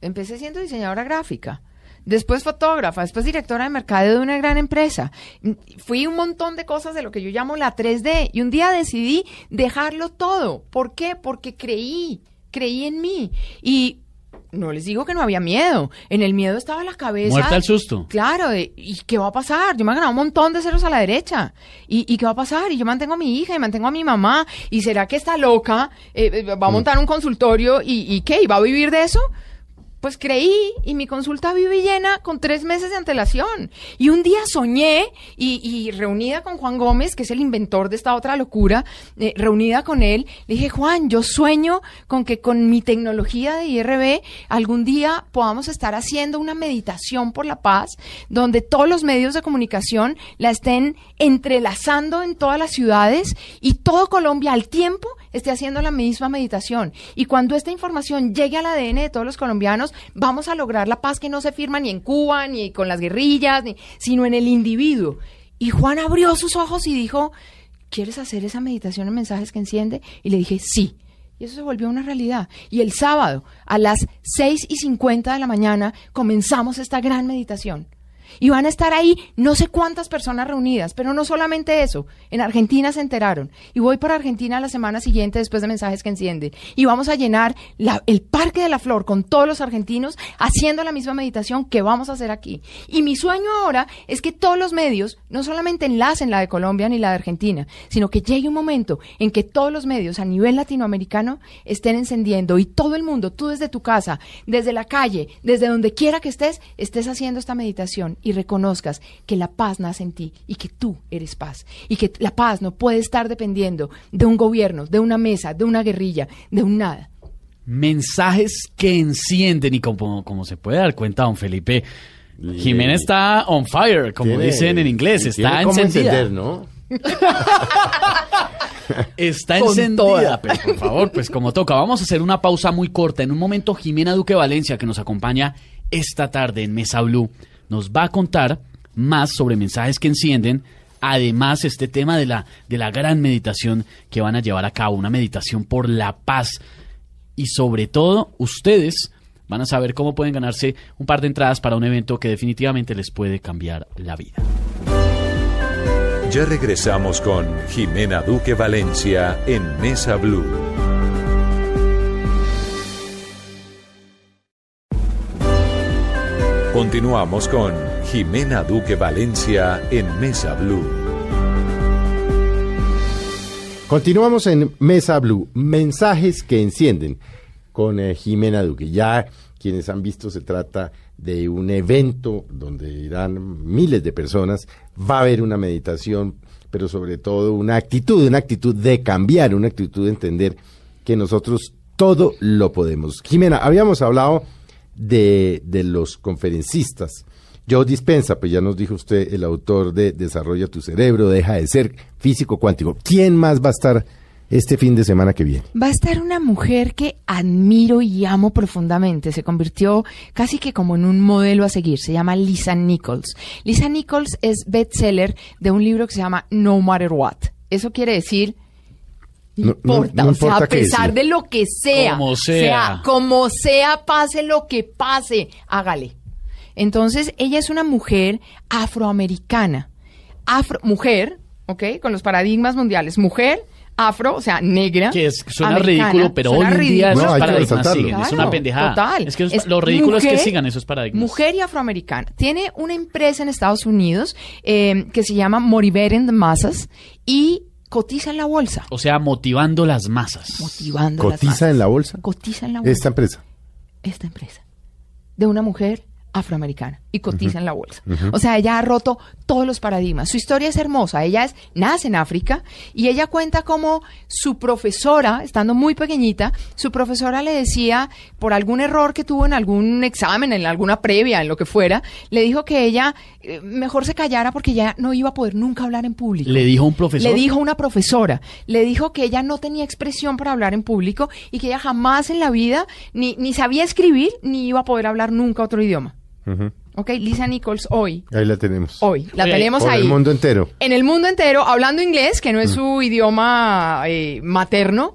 empecé siendo diseñadora gráfica. Después fotógrafa, después directora de mercadeo de una gran empresa. Fui un montón de cosas de lo que yo llamo la 3D y un día decidí dejarlo todo. ¿Por qué? Porque creí, creí en mí. Y no les digo que no había miedo. En el miedo estaba la cabeza. Muerta al susto. Claro, de, ¿y qué va a pasar? Yo me he ganado un montón de ceros a la derecha. ¿Y, y qué va a pasar? Y yo mantengo a mi hija y mantengo a mi mamá. ¿Y será que está loca? Eh, eh, ¿Va a montar un consultorio? ¿Y, ¿Y qué? ¿Y va a vivir de eso? Pues creí y mi consulta vive llena con tres meses de antelación. Y un día soñé y, y reunida con Juan Gómez, que es el inventor de esta otra locura, eh, reunida con él, le dije, Juan, yo sueño con que con mi tecnología de IRB algún día podamos estar haciendo una meditación por la paz, donde todos los medios de comunicación la estén entrelazando en todas las ciudades y todo Colombia al tiempo esté haciendo la misma meditación. Y cuando esta información llegue al ADN de todos los colombianos, vamos a lograr la paz que no se firma ni en Cuba, ni con las guerrillas, ni, sino en el individuo. Y Juan abrió sus ojos y dijo, ¿quieres hacer esa meditación en mensajes que enciende? Y le dije, sí. Y eso se volvió una realidad. Y el sábado, a las 6 y 50 de la mañana, comenzamos esta gran meditación. Y van a estar ahí no sé cuántas personas reunidas, pero no solamente eso. En Argentina se enteraron. Y voy para Argentina la semana siguiente después de mensajes que encienden. Y vamos a llenar el Parque de la Flor con todos los argentinos haciendo la misma meditación que vamos a hacer aquí. Y mi sueño ahora es que todos los medios no solamente enlacen la de Colombia ni la de Argentina, sino que llegue un momento en que todos los medios a nivel latinoamericano estén encendiendo y todo el mundo, tú desde tu casa, desde la calle, desde donde quiera que estés, estés haciendo esta meditación y reconozcas que la paz nace en ti y que tú eres paz y que la paz no puede estar dependiendo de un gobierno, de una mesa, de una guerrilla, de un nada. Mensajes que encienden y como, como se puede dar cuenta, don Felipe, Jimena está on fire, como Tiene- dicen en inglés, tiene está cómo encendida. encender, ¿no? Está Con encendida, toda. pero por favor, pues como toca. Vamos a hacer una pausa muy corta. En un momento, Jimena Duque Valencia, que nos acompaña esta tarde en Mesa Blue, nos va a contar más sobre mensajes que encienden. Además, este tema de la, de la gran meditación que van a llevar a cabo, una meditación por la paz. Y sobre todo, ustedes van a saber cómo pueden ganarse un par de entradas para un evento que definitivamente les puede cambiar la vida. Ya regresamos con Jimena Duque Valencia en Mesa Blue. Continuamos con Jimena Duque Valencia en Mesa Blue. Continuamos en Mesa Blue, mensajes que encienden con eh, Jimena Duque. Ya quienes han visto se trata de un evento donde irán miles de personas, va a haber una meditación, pero sobre todo una actitud, una actitud de cambiar, una actitud de entender que nosotros todo lo podemos. Jimena, habíamos hablado de, de los conferencistas. Joe Dispensa, pues ya nos dijo usted, el autor de Desarrolla tu cerebro, deja de ser físico cuántico. ¿Quién más va a estar este fin de semana que viene? Va a estar una mujer que admiro y amo profundamente. Se convirtió casi que como en un modelo a seguir. Se llama Lisa Nichols. Lisa Nichols es bestseller de un libro que se llama No Matter What. Eso quiere decir no, No- no- importa, no o sea, a pesar de lo que sea, Como sea. como sea, pase lo que pase, hágale. Entonces, ella es una mujer afroamericana, afro, mujer, ¿ok? Con los paradigmas mundiales, mujer, afro, o sea, negra. Que es, suena americana, ridículo, pero suena hoy en día ridículo. Esos paradigmas siguen. es una pendejada. Total. Es que Es lo ridículo es que sigan esos paradigmas. Mujer y afroamericana. Tiene una empresa en Estados Unidos eh, que se llama Motiveren the Masses y cotiza en la bolsa. O sea, motivando las masas. Motivando las ¿Cotiza masas. en la bolsa? Cotiza en la bolsa. Esta empresa. esta empresa de una mujer afroamericana y cotiza en la bolsa. O sea, ella ha roto todos los paradigmas. Su historia es hermosa. Ella es nace en África y ella cuenta cómo su profesora, estando muy pequeñita, su profesora le decía por algún error que tuvo en algún examen, en alguna previa, en lo que fuera, le dijo que ella eh, mejor se callara porque ya no iba a poder nunca hablar en público. Le dijo un profesor. Le dijo una profesora, le dijo que ella no tenía expresión para hablar en público y que ella jamás en la vida ni, ni sabía escribir ni iba a poder hablar nunca otro idioma. Ujú. ¿Ok? Lisa Nichols hoy, Ahí la tenemos. hoy, la Oye, tenemos ahí. el mundo entero. En el mundo entero, hablando inglés, que no es su idioma eh, materno,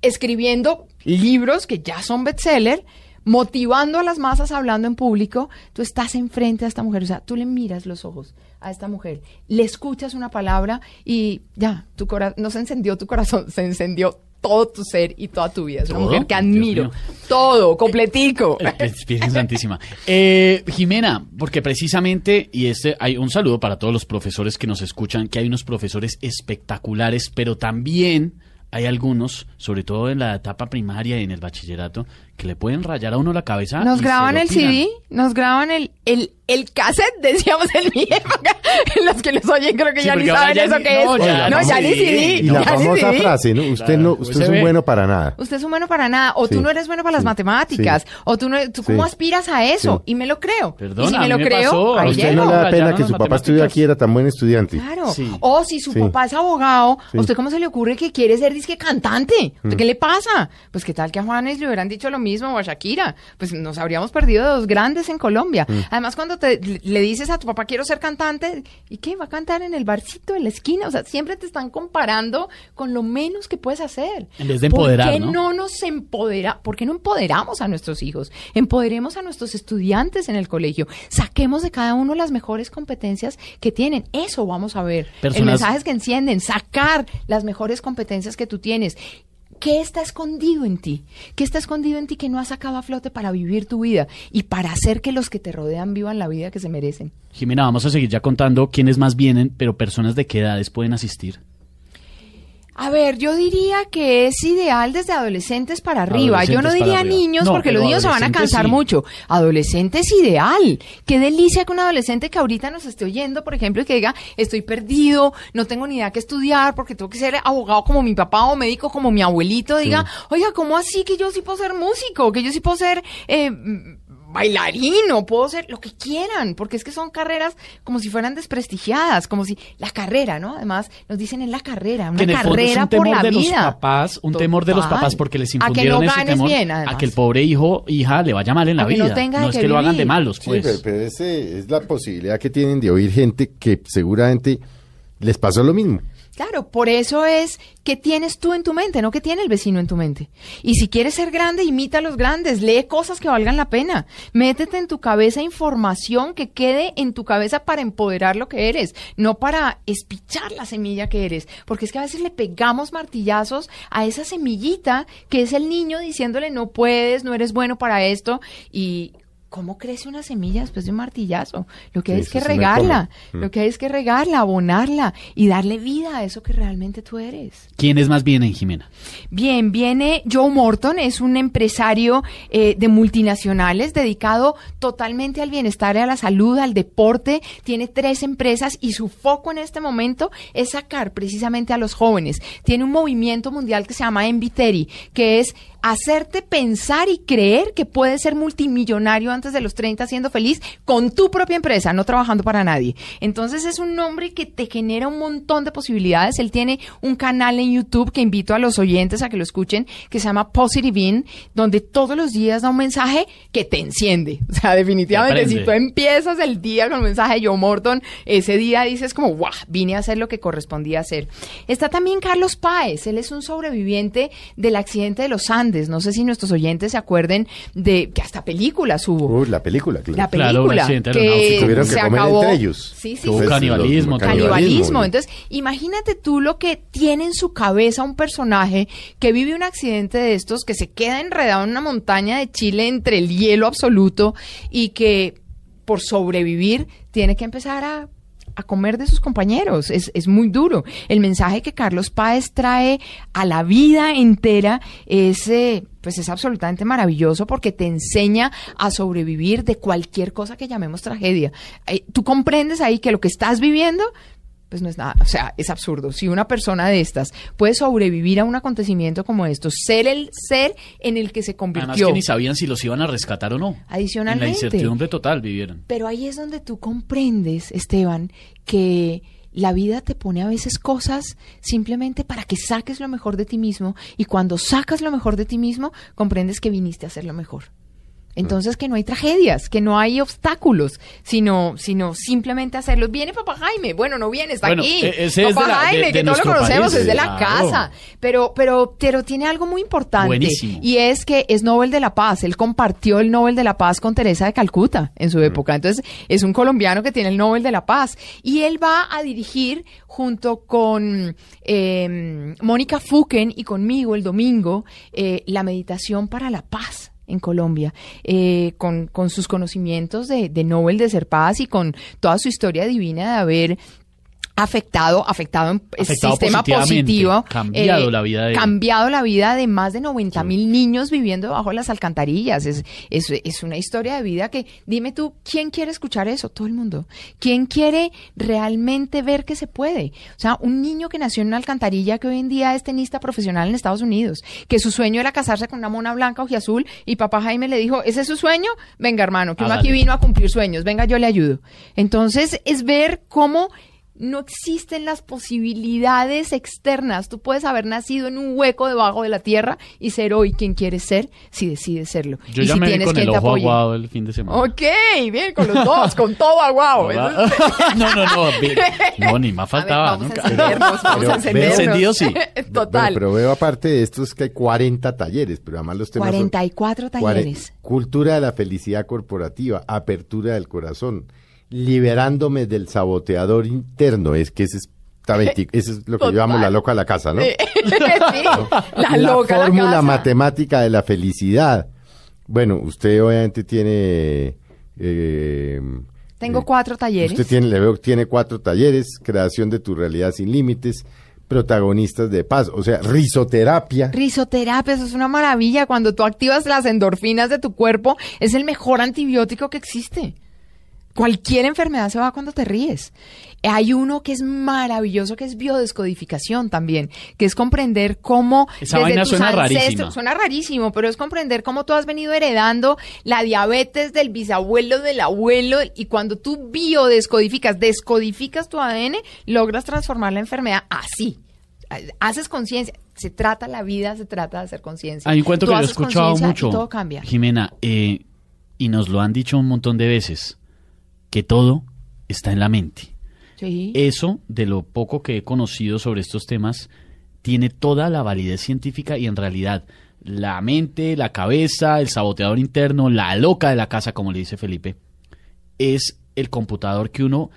escribiendo libros que ya son bestseller, motivando a las masas hablando en público, tú estás enfrente a esta mujer, o sea, tú le miras los ojos a esta mujer, le escuchas una palabra y ya, tu corazón, no se encendió tu corazón, se encendió todo tu ser y toda tu vida. Es una ¿Todo? mujer que admiro. Todo, completico. Eh, Virgen Santísima. Eh, Jimena, porque precisamente, y este hay un saludo para todos los profesores que nos escuchan, que hay unos profesores espectaculares, pero también hay algunos, sobre todo en la etapa primaria y en el bachillerato, que le pueden rayar a uno la cabeza. Nos y graban el tiran. CD, nos graban el, el, el cassette, decíamos en mi época. Los que los oyen creo que Sí, ya ni saben ya eso ni- que no, es. ya no, no ya ni CD. Y la famosa CD. frase, ¿no? Usted no, usted es un bueno para nada. Usted es un bueno para nada, o tú no eres bueno para las matemáticas, Sí. o tú no, tú cómo Sí. aspiras a eso, Sí. y me lo creo. Perdona, y si a me mí lo me creo, pasó. ¿A ahí usted llego. no le da pena que su papá matemáticas. aquí y era tan buen estudiante? Claro. O si su papá es abogado, Sí. ¿a usted cómo se le ocurre que quiere ser disque cantante? ¿Usted ¿Qué le pasa? Pues qué tal que a Juanes le hubieran dicho lo mismo o a Shakira. Pues nos habríamos perdido dos grandes en Colombia. Además, cuando te, le dices a tu papá quiero ser cantante, ¿y qué? ¿Va a cantar en el barcito, en la esquina? O sea, siempre te están comparando con lo menos que puedes hacer. En vez de empoderar, ¿Por qué ¿no? no nos empodera? ¿Por qué no empoderamos a nuestros hijos? Empoderemos a nuestros estudiantes en el colegio. Saquemos de cada uno las mejores competencias que tienen. Eso vamos a ver. El Personas- mensajes que encienden, sacar las mejores competencias que tú tienes. ¿Qué está escondido en ti? ¿Qué está escondido en ti que no has sacado a flote para vivir tu vida y para hacer que los que te rodean vivan la vida que se merecen? Jimena, vamos a seguir ya contando quiénes más vienen, pero personas de qué edades pueden asistir. A ver, yo diría que es ideal desde adolescentes para arriba. yo no diría niños No, porque los niños se van a cansar sí. mucho. Adolescentes ideal. Qué delicia que un adolescente que ahorita nos esté oyendo, por ejemplo, y que diga, estoy perdido, no tengo ni idea qué estudiar porque tengo que ser abogado como mi papá o médico como mi abuelito, diga, oiga, ¿cómo así que yo sí puedo ser músico? Que yo sí puedo ser... eh, bailarín o puedo ser lo que quieran, porque es que son carreras como si fueran desprestigiadas, como si la carrera, ¿no? Además, nos dicen en la carrera, una que en el fondo es carrera un por temor la de los vida. papás, un temor de los papás porque les A que infundieron no ese temor bien, a que el pobre hijo, hija, le vaya mal en la A que no vida. tenga de es que lo hagan de malos, Sí, pues. pero, pero ese es la posibilidad que tienen de oír gente que seguramente les pasó lo mismo. Claro, por eso es que tienes tú en tu mente, no que tiene el vecino en tu mente. Y si quieres ser grande, imita a los grandes, lee cosas que valgan la pena. Métete en tu cabeza información que quede en tu cabeza para empoderar lo que eres, no para espichar la semilla que eres. Porque es que a veces le pegamos martillazos a esa semillita que es el niño diciéndole no puedes, no eres bueno para esto. Y ¿Cómo crece una semilla después de un martillazo? Lo que Sí, hay es que regarla, come. Mm. lo que hay es que regarla, abonarla y darle vida a eso que realmente tú eres. ¿Quiénes más vienen, Jimena? Bien, viene Joe Morton, es un empresario eh, de multinacionales dedicado totalmente al bienestar y a la salud, al deporte. Tiene tres empresas y su foco en este momento es sacar precisamente a los jóvenes. Tiene un movimiento mundial que se llama Enviteri, que es hacerte pensar y creer que puedes ser multimillonario antes de los 30 siendo feliz con tu propia empresa, no trabajando para nadie. Entonces es un nombre que te genera un montón de posibilidades. Él tiene un canal en YouTube que invito a los oyentes a que lo escuchen, que se llama Positive In, donde todos los días da un mensaje que te enciende. O sea, definitivamente, si tú empiezas el día con un mensaje de Joe Morton, ese día dices como, guau, vine a hacer lo que correspondía hacer. Está también Carlos Páez, él es un sobreviviente del accidente de los Andes. No sé si nuestros oyentes se acuerden de que hasta películas hubo. Uy, la película, claro. La Claro, un película accidente que. Tuvieron que se comer acabó. entre ellos. Sí, sí. Pues, canibalismo, los- Canibalismo. Entonces, imagínate tú lo que tiene en su cabeza un personaje que vive un accidente de estos, que se queda enredado en una montaña de Chile entre el hielo absoluto y que por sobrevivir tiene que empezar a a comer de sus compañeros. Es, es muy duro. El mensaje que Carlos Páez trae a la vida entera es, eh, pues es absolutamente maravilloso porque te enseña a sobrevivir de cualquier cosa que llamemos tragedia. Eh, Tú comprendes ahí que lo que estás viviendo pues no es nada, o sea, es absurdo. Si una persona de estas puede sobrevivir a un acontecimiento como esto, ser el ser en el que se Además convirtió. que ni sabían si los iban a rescatar o no. Adicionalmente. En la incertidumbre total vivieron. Pero ahí es donde tú comprendes, Esteban, que la vida te pone a veces cosas simplemente para que saques lo mejor de ti mismo y cuando sacas lo mejor de ti mismo, comprendes que viniste a hacer lo mejor. Entonces que no hay tragedias, que no hay obstáculos, sino, sino simplemente hacerlos. Viene papá Jaime, bueno, no viene, está Bueno, aquí. e- es papá de la- de- Jaime, de que todos lo conocemos, país, es de la claro. casa. Pero, pero, pero tiene algo muy importante. Buenísimo. Y es que es Nobel de la Paz. Él compartió el Nobel de la Paz con Teresa de Calcuta en su época. Entonces, es un colombiano que tiene el Nobel de la Paz. Y él va a dirigir junto con eh, Mónica Fuken y conmigo el domingo eh, la meditación para la paz en Colombia, eh, con, con sus conocimientos de, de Nobel de ser paz y con toda su historia divina de haber afectado, afectado en el Afectado sistema positivo, eh, cambiado la vida de- cambiado la vida de más de 90 mil niños viviendo debajo de las alcantarillas. Es, es, es una historia de vida que, dime tú, ¿quién quiere escuchar eso? Todo el mundo. ¿Quién quiere realmente ver que se puede? O sea, un niño que nació en una alcantarilla que hoy en día es tenista profesional en Estados Unidos, que su sueño era casarse con una mona blanca ojiazul y papá Jaime le dijo, ¿ese es su sueño? Venga, hermano, que uno aquí vino a cumplir sueños, venga, yo le ayudo. Entonces, es ver cómo no existen las posibilidades externas. Tú puedes haber nacido en un hueco debajo de la tierra y ser hoy quien quieres ser si decides serlo. Yo y ya si me vi tienes con quien el te ojo apoye. aguado el fin de semana. Ok, bien, con los dos, con todo aguado. Es- no, no, no. bien. No, ni más A ver, faltaba. vamos nunca. a encendernos, vamos Pero a encendernos. encendido, sí. Total. Pero veo aparte de estos que hay 40 talleres, pero además los temas son 44 cuare- talleres. Cultura de la felicidad corporativa, apertura del corazón, liberándome del saboteador interno, es que ese es, está 20 eso es lo que Total. yo llamo la loca de la casa, ¿no? Sí, la loca. la fórmula casa. matemática de la felicidad. Bueno, usted obviamente tiene... eh, Tengo eh, cuatro talleres. Usted tiene, le veo tiene cuatro talleres, creación de tu realidad sin límites, protagonistas de paz, o sea, risoterapia. Risoterapia, eso es una maravilla. Cuando tú activas las endorfinas de tu cuerpo, es el mejor antibiótico que existe. Cualquier enfermedad se va cuando te ríes. Hay uno que es maravilloso, que es biodescodificación también, que es comprender cómo Esa vaina suena rarísima. suena rarísimo, pero es comprender cómo tú has venido heredando la diabetes del bisabuelo, del abuelo, y cuando tú biodescodificas, descodificas tu ADN, logras transformar la enfermedad así. Haces conciencia. Se trata la vida, se trata de hacer conciencia. Hay un cuento Tú que yo he escuchado mucho. Y todo cambia. Jimena, eh, y nos lo han dicho un montón de veces, que todo está en la mente. Sí. Eso, de lo poco que he conocido sobre estos temas, tiene toda la validez científica y en realidad la mente, la cabeza, el saboteador interno, la loca de la casa, como le dice Felipe, es el computador que uno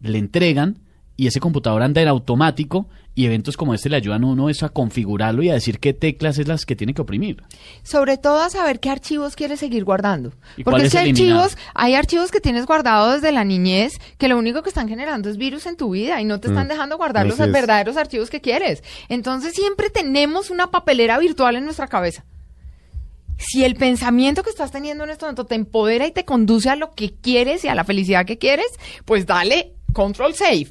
le entregan y ese computador anda en automático y eventos como este le ayudan a uno eso a configurarlo y a decir qué teclas es las que tiene que oprimir. Sobre todo a saber qué archivos quieres seguir guardando. ¿Y Porque si archivos, hay archivos que tienes guardados desde la niñez que lo único que están generando es virus en tu vida y no te están dejando guardar los es. verdaderos archivos que quieres. Entonces siempre tenemos una papelera virtual en nuestra cabeza. Si el pensamiento que estás teniendo en este momento te empodera y te conduce a lo que quieres y a la felicidad que quieres, pues dale control save.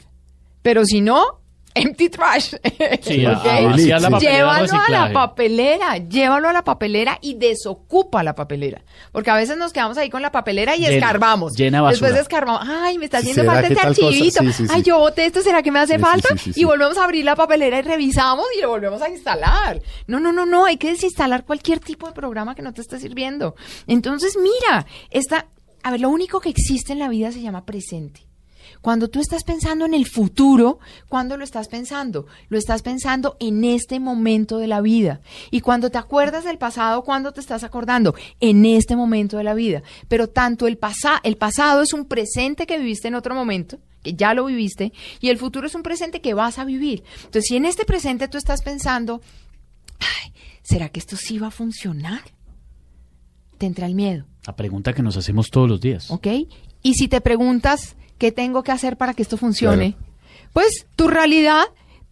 Pero si no, empty trash. Sí, a- ¿Ok? a vaciar la papelera de Llévalo a la papelera, llévalo a la papelera y desocupa la papelera. Porque a veces nos quedamos ahí con la papelera y Llena, escarbamos. llena basura. Después escarbamos. Ay, me está haciendo ¿Será falta este archivito. Sí, sí, sí. Ay, yo boté esto, ¿será que me hace Sí, sí, falta? sí, sí, sí. Y volvemos a abrir la papelera y revisamos y lo volvemos a instalar. No, no, no, no, hay que desinstalar cualquier tipo de programa que no te esté sirviendo. Entonces, mira, esta, a ver, lo único que existe en la vida se llama presente. Cuando tú estás pensando en el futuro, ¿cuándo lo estás pensando? Lo estás pensando en este momento de la vida. Y cuando te acuerdas del pasado, ¿cuándo te estás acordando? En este momento de la vida. Pero tanto el, pasa el pasado es un presente que viviste en otro momento, que ya lo viviste, y el futuro es un presente que vas a vivir. Entonces, si en este presente tú estás pensando, ay, ¿será que esto sí va a funcionar? Te entra el miedo. La pregunta que nos hacemos todos los días. ¿ok? Y si te preguntas qué tengo que hacer para que esto funcione, pues tu realidad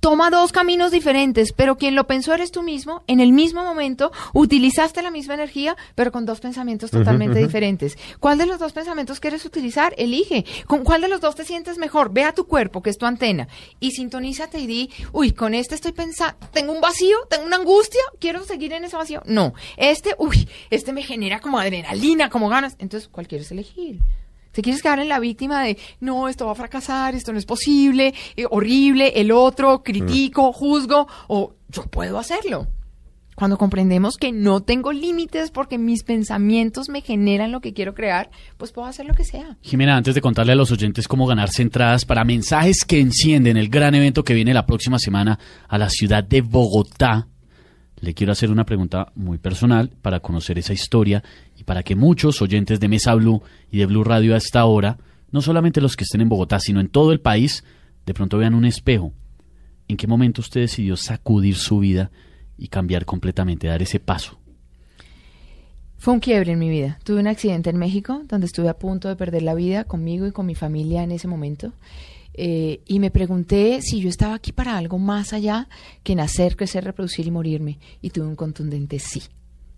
toma dos caminos diferentes, pero quien lo pensó eres tú mismo, en el mismo momento utilizaste la misma energía, pero con dos pensamientos totalmente diferentes. ¿Cuál de los dos pensamientos quieres utilizar? Elige. ¿Con cuál de los dos te sientes mejor? Ve a tu cuerpo, que es tu antena, y sintonízate y di, uy, con este estoy pensando, tengo un vacío, tengo una angustia, quiero seguir en ese vacío. No, este, uy, este me genera como adrenalina, como ganas. Entonces, ¿cuál quieres elegir? ¿Te quieres quedar en la víctima de, no, esto va a fracasar, esto no es posible, eh, horrible, el otro, critico, juzgo, o yo puedo hacerlo? Cuando comprendemos que no tengo límites porque mis pensamientos me generan lo que quiero crear, pues puedo hacer lo que sea. Jimena, antes de contarle a los oyentes cómo ganarse entradas para mensajes que encienden el gran evento que viene la próxima semana a la ciudad de Bogotá, le quiero hacer una pregunta muy personal para conocer esa historia y para que muchos oyentes de Mesa Blue y de Blue Radio a esta hora, no solamente los que estén en Bogotá, sino en todo el país, de pronto vean un espejo. ¿En qué momento usted decidió sacudir su vida y cambiar completamente, dar ese paso? Fue un quiebre en mi vida. Tuve un accidente en México donde estuve a punto de perder la vida conmigo y con mi familia en ese momento. Eh, y me pregunté si yo estaba aquí para algo más allá que nacer, crecer, reproducir y morirme. Y tuve un contundente sí.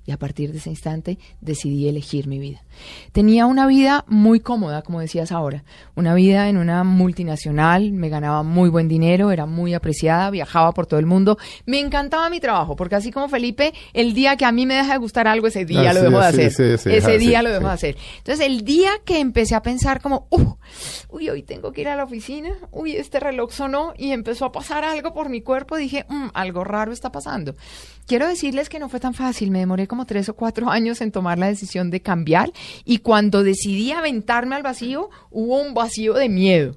Y a partir de ese instante decidí elegir mi vida. Tenía una vida muy cómoda, como decías ahora. Una vida en una multinacional, me ganaba muy buen dinero, era muy apreciada, viajaba por todo el mundo. Me encantaba mi trabajo, porque así como Felipe, el día que a mí me deja de gustar algo, ese día Ah, lo sí, dejo de sí, hacer. sí, ese día lo dejo de hacer. Entonces, el día que empecé a pensar como, "Uh, uy, hoy tengo que ir a la oficina, uy, este reloj sonó y empezó a pasar algo por mi cuerpo, dije, "Mm, algo raro está pasando. Quiero decirles que no fue tan fácil, me demoré como tres o cuatro años en tomar la decisión de cambiar y cuando decidí aventarme al vacío, hubo un vacío de miedo.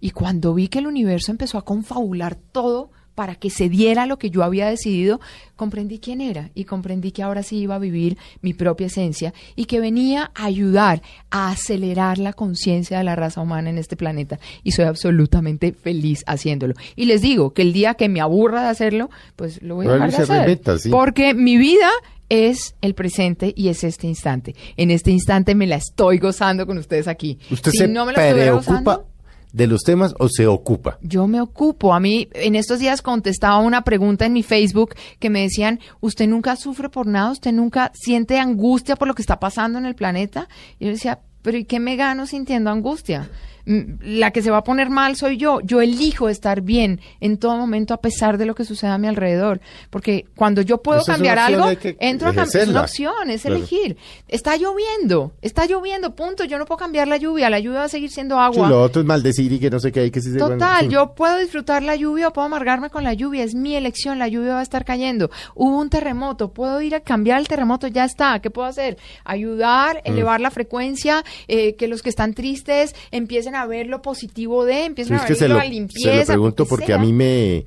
Y cuando vi que el universo empezó a confabular todo para que se diera lo que yo había decidido, comprendí quién era y comprendí que ahora sí iba a vivir mi propia esencia y que venía a ayudar a acelerar la conciencia de la raza humana en este planeta. Y soy absolutamente feliz haciéndolo. Y les digo que el día que me aburra de hacerlo, pues lo voy a dejar de hacer. sí. Porque mi vida es el presente y es este instante. En este instante me la estoy gozando con ustedes aquí. ¿Usted Si se no me la preocupa gozando, de los temas o se ocupa? yo me ocupo. A mí en estos días contestaba una pregunta en mi Facebook que me decían, ¿usted nunca sufre por nada? ¿Usted nunca siente angustia por lo que está pasando en el planeta? Y yo decía, pero ¿y qué me gano sintiendo angustia? Mm, La que se va a poner mal soy yo. Yo elijo estar bien en todo momento a pesar de lo que sucede a mi alrededor. Porque cuando yo puedo Esa es cambiar algo, entro a cambiar. Es una opción, es Claro. elegir. Está lloviendo, está lloviendo, punto. Yo no puedo cambiar la lluvia. La lluvia va a seguir siendo agua. Sí, lo otro es maldecir y que no sé qué hay que sí se Total, yo puedo disfrutar la lluvia o puedo amargarme con la lluvia, es mi elección, la lluvia va a estar cayendo. Hubo un terremoto, puedo ir a cambiar el terremoto, ya está, ¿qué puedo hacer? Mm. Ayudar, elevar la frecuencia, eh, que los que están tristes empiecen a ver lo positivo de, Sí, es a ver se lo, la se limpieza. lo pregunto lo que porque a mí me,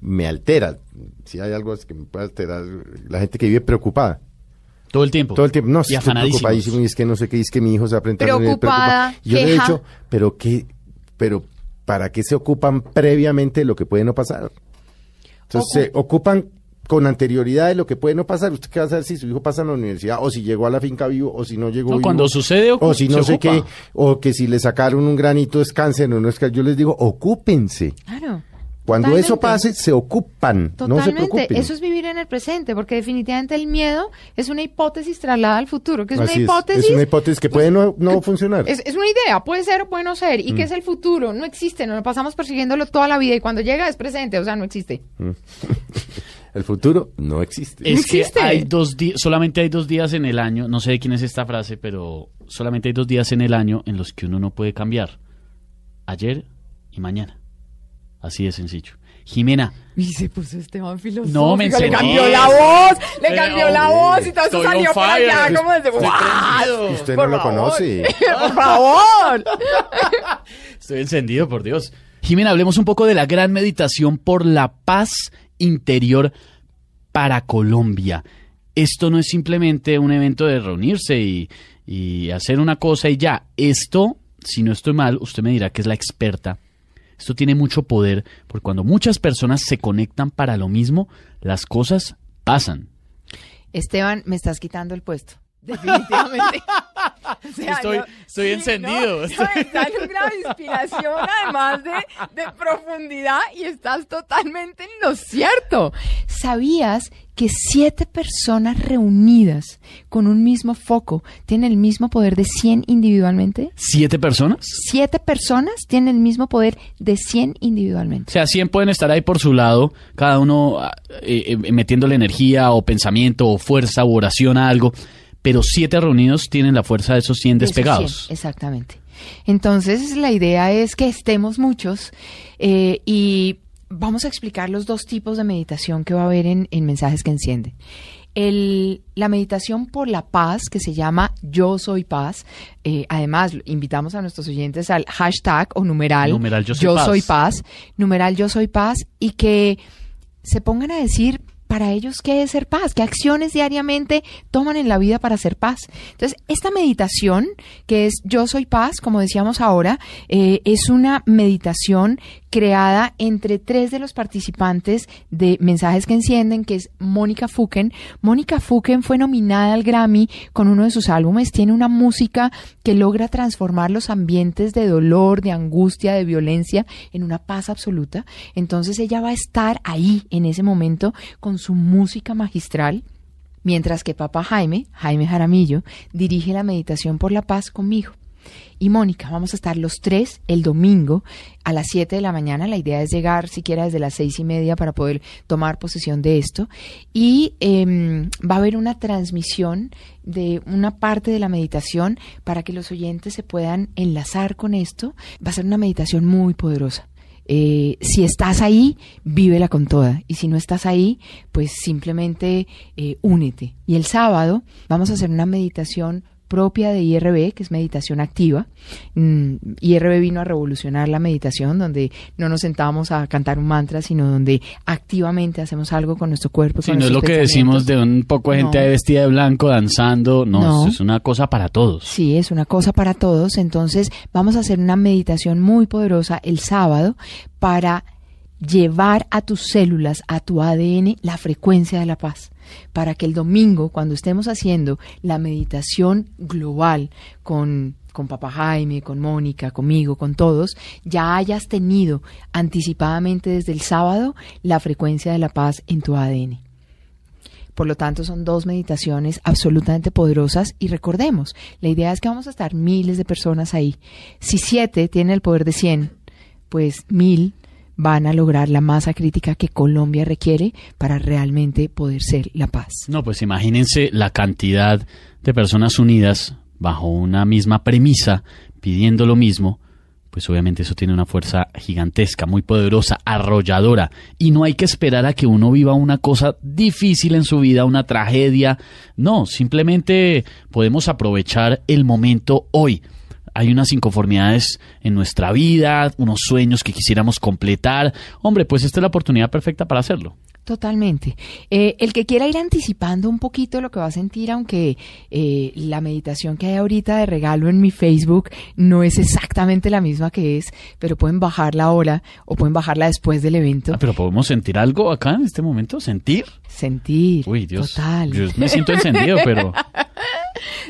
me altera. Si hay algo que me puede alterar, la gente que vive preocupada. Todo el tiempo. Todo el tiempo, no, y estoy preocupadísimo y es que no sé qué, es que mi hijo se aprende Preocupada, Yo le he dicho, pero qué, pero ¿para qué se ocupan previamente de lo que puede no pasar? Entonces, se ocupan con anterioridad de lo que puede no pasar. ¿Usted qué va a saber si su hijo pasa en la universidad o si llegó a la finca vivo o si no llegó No, vivo? cuando sucede, o si no se sé ocupa. qué, o que si le sacaron un granito es cáncer o no es cáncer. Yo les digo, ocúpense. Claro. Cuando eso Totalmente. pase, se ocupan, no se Totalmente, preocupen. eso es vivir en el presente, porque definitivamente el miedo es una hipótesis trasladada al futuro, que es Así una hipótesis. Es una hipótesis que puede no, no funcionar. Es, es una idea, puede ser, puede no ser. Mm. ¿Y qué es el futuro? No existe, nos lo pasamos persiguiéndolo toda la vida y cuando llega es presente, o sea, no existe. El futuro no existe. Es No existe. que hay dos di- solamente hay dos días en el año, no sé de quién es esta frase, pero solamente hay dos días en el año en los que uno no puede cambiar. Ayer y mañana. Así de sencillo. Jimena, Y se puso Esteban filosófico. No, me Le cambió la voz, le Pero, cambió la voz y todo eso salió fire. allá como desde... Usted Por no lo favor. conoce. por favor. estoy encendido, por Dios. Jimena, hablemos un poco de la gran meditación por la paz interior para Colombia. Esto no es simplemente un evento de reunirse y, y hacer una cosa y ya. Esto, si no estoy mal, usted me dirá que es la experta. Esto tiene mucho poder porque cuando muchas personas se conectan para lo mismo, las cosas pasan. Esteban, me estás quitando el puesto. Definitivamente. O sea, Estoy- estoy encendido. No, no, está en un grado de inspiración, además de, de profundidad, y estás totalmente en lo cierto. ¿Sabías que siete personas reunidas con un mismo foco tienen el mismo poder de 100 individualmente? ¿Siete personas? Siete personas tienen el mismo poder de 100 individualmente. O sea, 100 pueden estar ahí por su lado, cada uno ah, eh, eh, metiéndole energía o pensamiento o fuerza o oración a algo, pero siete reunidos tienen la fuerza de esos 100 De esos despegados. 100, exactamente. Entonces, la idea es que estemos muchos eh, y vamos a explicar los dos tipos de meditación que va a haber en, en Mensajes que Encienden. El- la meditación por la paz, que se llama Yo Soy Paz. eh, además, invitamos a nuestros oyentes al hashtag o numeral, Numeral Yo Soy Paz. Soy Paz, numeral Yo Soy Paz, y que se pongan a decir para ellos qué es ser paz, qué acciones diariamente toman en la vida para ser paz. Entonces, esta meditación, que es Yo Soy Paz, como decíamos ahora, eh, es una meditación creada entre tres de los participantes de Mensajes que Encienden, que es Mónica Fuken. Mónica Fuken fue nominada al Grammy con uno de sus álbumes. Tiene una música que logra transformar los ambientes de dolor, de angustia, de violencia en una paz absoluta. Entonces ella va a estar ahí en ese momento con su música magistral. Mientras que Papa Jaime, Jaime Jaramillo, dirige la meditación por la paz conmigo. Y Mónica, vamos a estar los tres el domingo a las 7 de la mañana. La idea es llegar siquiera desde las seis y media para poder tomar posesión de esto. Y em, va a haber una transmisión de una parte de la meditación para que los oyentes se puedan enlazar con esto. Va a ser una meditación muy poderosa. Eh, si estás ahí, vívela con toda. Y si no estás ahí, pues simplemente eh, únete. Y el sábado vamos a hacer una meditación propia de IRB, que es meditación activa. Mm, IRB vino a revolucionar la meditación, donde no nos sentamos a cantar un mantra, sino donde activamente hacemos algo con nuestro cuerpo. Con no es lo que decimos de un poco de gente No. vestida de blanco danzando, no, No. es una cosa para todos. Sí, es una cosa para todos. Entonces vamos a hacer una meditación muy poderosa el sábado para llevar a tus células, a tu ADN, la frecuencia de la paz. Para que el domingo, cuando estemos haciendo la meditación global con, con Papá Jaime, con Mónica, conmigo, con todos, ya hayas tenido anticipadamente desde el sábado la frecuencia de la paz en tu ADN. Por lo tanto, son dos meditaciones absolutamente poderosas y recordemos, la idea es que vamos a estar miles de personas ahí. Si siete tienen el poder de 100, pues mil van a lograr la masa crítica que Colombia requiere para realmente poder ser la paz. No, pues imagínense la cantidad de personas unidas bajo una misma premisa, pidiendo lo mismo, pues obviamente eso tiene una fuerza gigantesca, muy poderosa, arrolladora. Y no hay que esperar a que uno viva una cosa difícil en su vida, una tragedia. No, simplemente podemos aprovechar el momento hoy. Hay unas inconformidades en nuestra vida, unos sueños que quisiéramos completar. Hombre, pues esta es la oportunidad perfecta para hacerlo. Totalmente. Eh, el que quiera ir anticipando un poquito lo que va a sentir, aunque eh, la meditación que hay ahorita de regalo en mi Facebook no es exactamente la misma que es, pero pueden bajarla ahora o pueden bajarla después del evento. Ah, pero podemos sentir algo acá en este momento, sentir. Sentir. Uy, Dios. Total. Yo me siento encendido, pero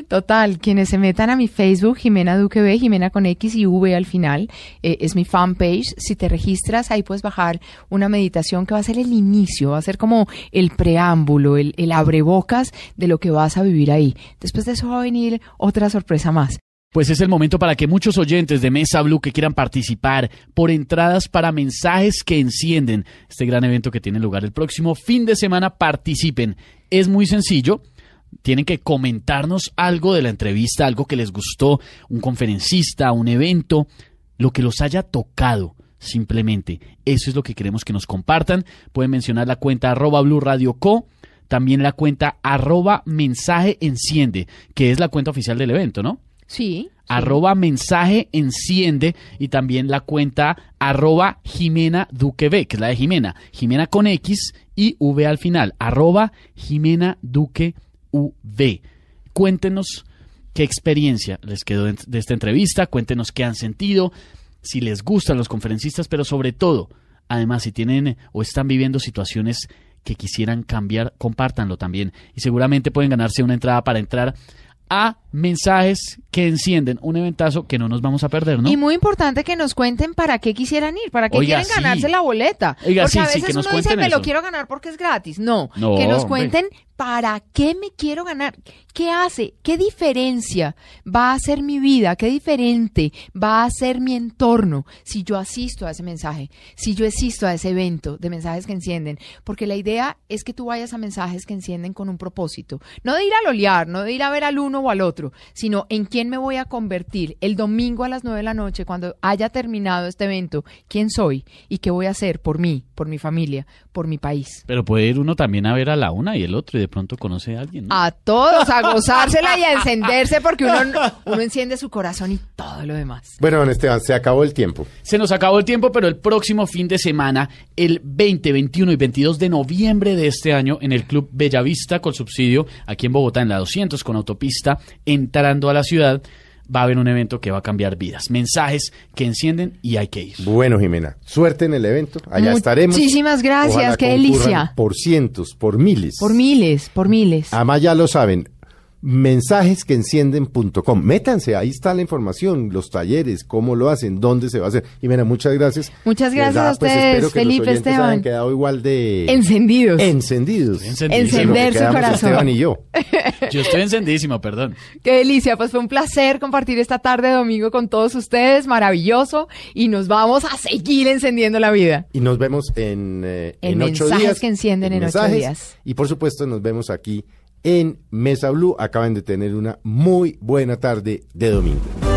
Total, quienes se metan a mi Facebook, Jimena Duque B, Jimena con X y V al final, eh, es mi fanpage. Si te registras, ahí puedes bajar una meditación que va a ser el inicio, va a ser como el preámbulo, el, el abrebocas de lo que vas a vivir ahí. Después de eso va a venir otra sorpresa más. Pues es el momento para que muchos oyentes de Mesa Blue que quieran participar por entradas para mensajes que encienden este gran evento que tiene lugar el próximo fin de semana participen. Es muy sencillo. Tienen que comentarnos algo de la entrevista, algo que les gustó, un conferencista, un evento, lo que los haya tocado simplemente. Eso es lo que queremos que nos compartan. Pueden mencionar la cuenta arroba Blue Radio Co. También la cuenta arroba mensaje enciende, que es la cuenta oficial del evento, ¿no? Sí. arroba mensaje enciende y también la cuenta arroba Jimena Duque que es la de Jimena. Jimena con X y V al final. Arroba Jimena Duque V. Cuéntenos qué experiencia les quedó de esta entrevista, cuéntenos qué han sentido, si les gustan los conferencistas, pero sobre todo, además, si tienen o están viviendo situaciones que quisieran cambiar, compártanlo también. Y seguramente pueden ganarse una entrada para entrar a mensajes que encienden un eventazo que no nos vamos a perder, ¿no? Y muy importante que nos cuenten para qué quisieran ir, para qué Oiga, quieren sí. ganarse la boleta. Oiga, Porque sí, a sí, veces que nos uno dice, me lo eso". quiero ganar porque es gratis. No, No, que nos hombre. cuenten para qué me quiero ganar, qué hace, qué diferencia va a ser mi vida, qué diferente va a ser mi entorno si yo asisto a ese mensaje, si yo asisto a ese evento de mensajes que encienden. Porque la idea es que tú vayas a mensajes que encienden con un propósito. No de ir a lolear, no de ir a ver al uno o al otro, sino en quién me voy a convertir el domingo a las nueve de la noche cuando haya terminado este evento, quién soy y qué voy a hacer por mí, por mi familia, por mi país. Pero puede ir uno también a ver a la una y el otro y de pronto conoce a alguien. ¿no? A todos, a gozársela y a encenderse porque uno, uno enciende su corazón y todo lo demás. Bueno, don Esteban, se acabó el tiempo. Se nos acabó el tiempo, pero el próximo fin de semana, el 20, 21 y 22 de noviembre de este año, en el Club Bellavista, con subsidio, aquí en Bogotá, en la 200, con autopista, entrando a la ciudad, va a haber un evento que va a cambiar vidas. Mensajes que encienden y hay que ir. Bueno, Jimena, suerte en el evento. Allá estaremos. Muchísimas gracias, Ojalá qué delicia. Por cientos, por miles. Por miles, por miles. Además, ya lo saben. Mensajesqueencienden.com. Métanse, ahí está la información, los talleres, cómo lo hacen, dónde se va a hacer. Jimena, muchas gracias. Muchas gracias a pues, ustedes, espero que Felipe, los Esteban. hayan quedado igual de Encendidos. encendidos. Encender su corazón. Esteban y yo. Yo estoy encendidísimo, perdón. Qué delicia, pues fue un placer compartir esta tarde de domingo con todos ustedes, maravilloso, y nos vamos a seguir encendiendo la vida. Y nos vemos en, eh, En ocho mensajes días. que encienden en ocho mensajes. días. Y por supuesto nos vemos aquí en Mesa Blue. Acaban de tener una muy buena tarde de domingo.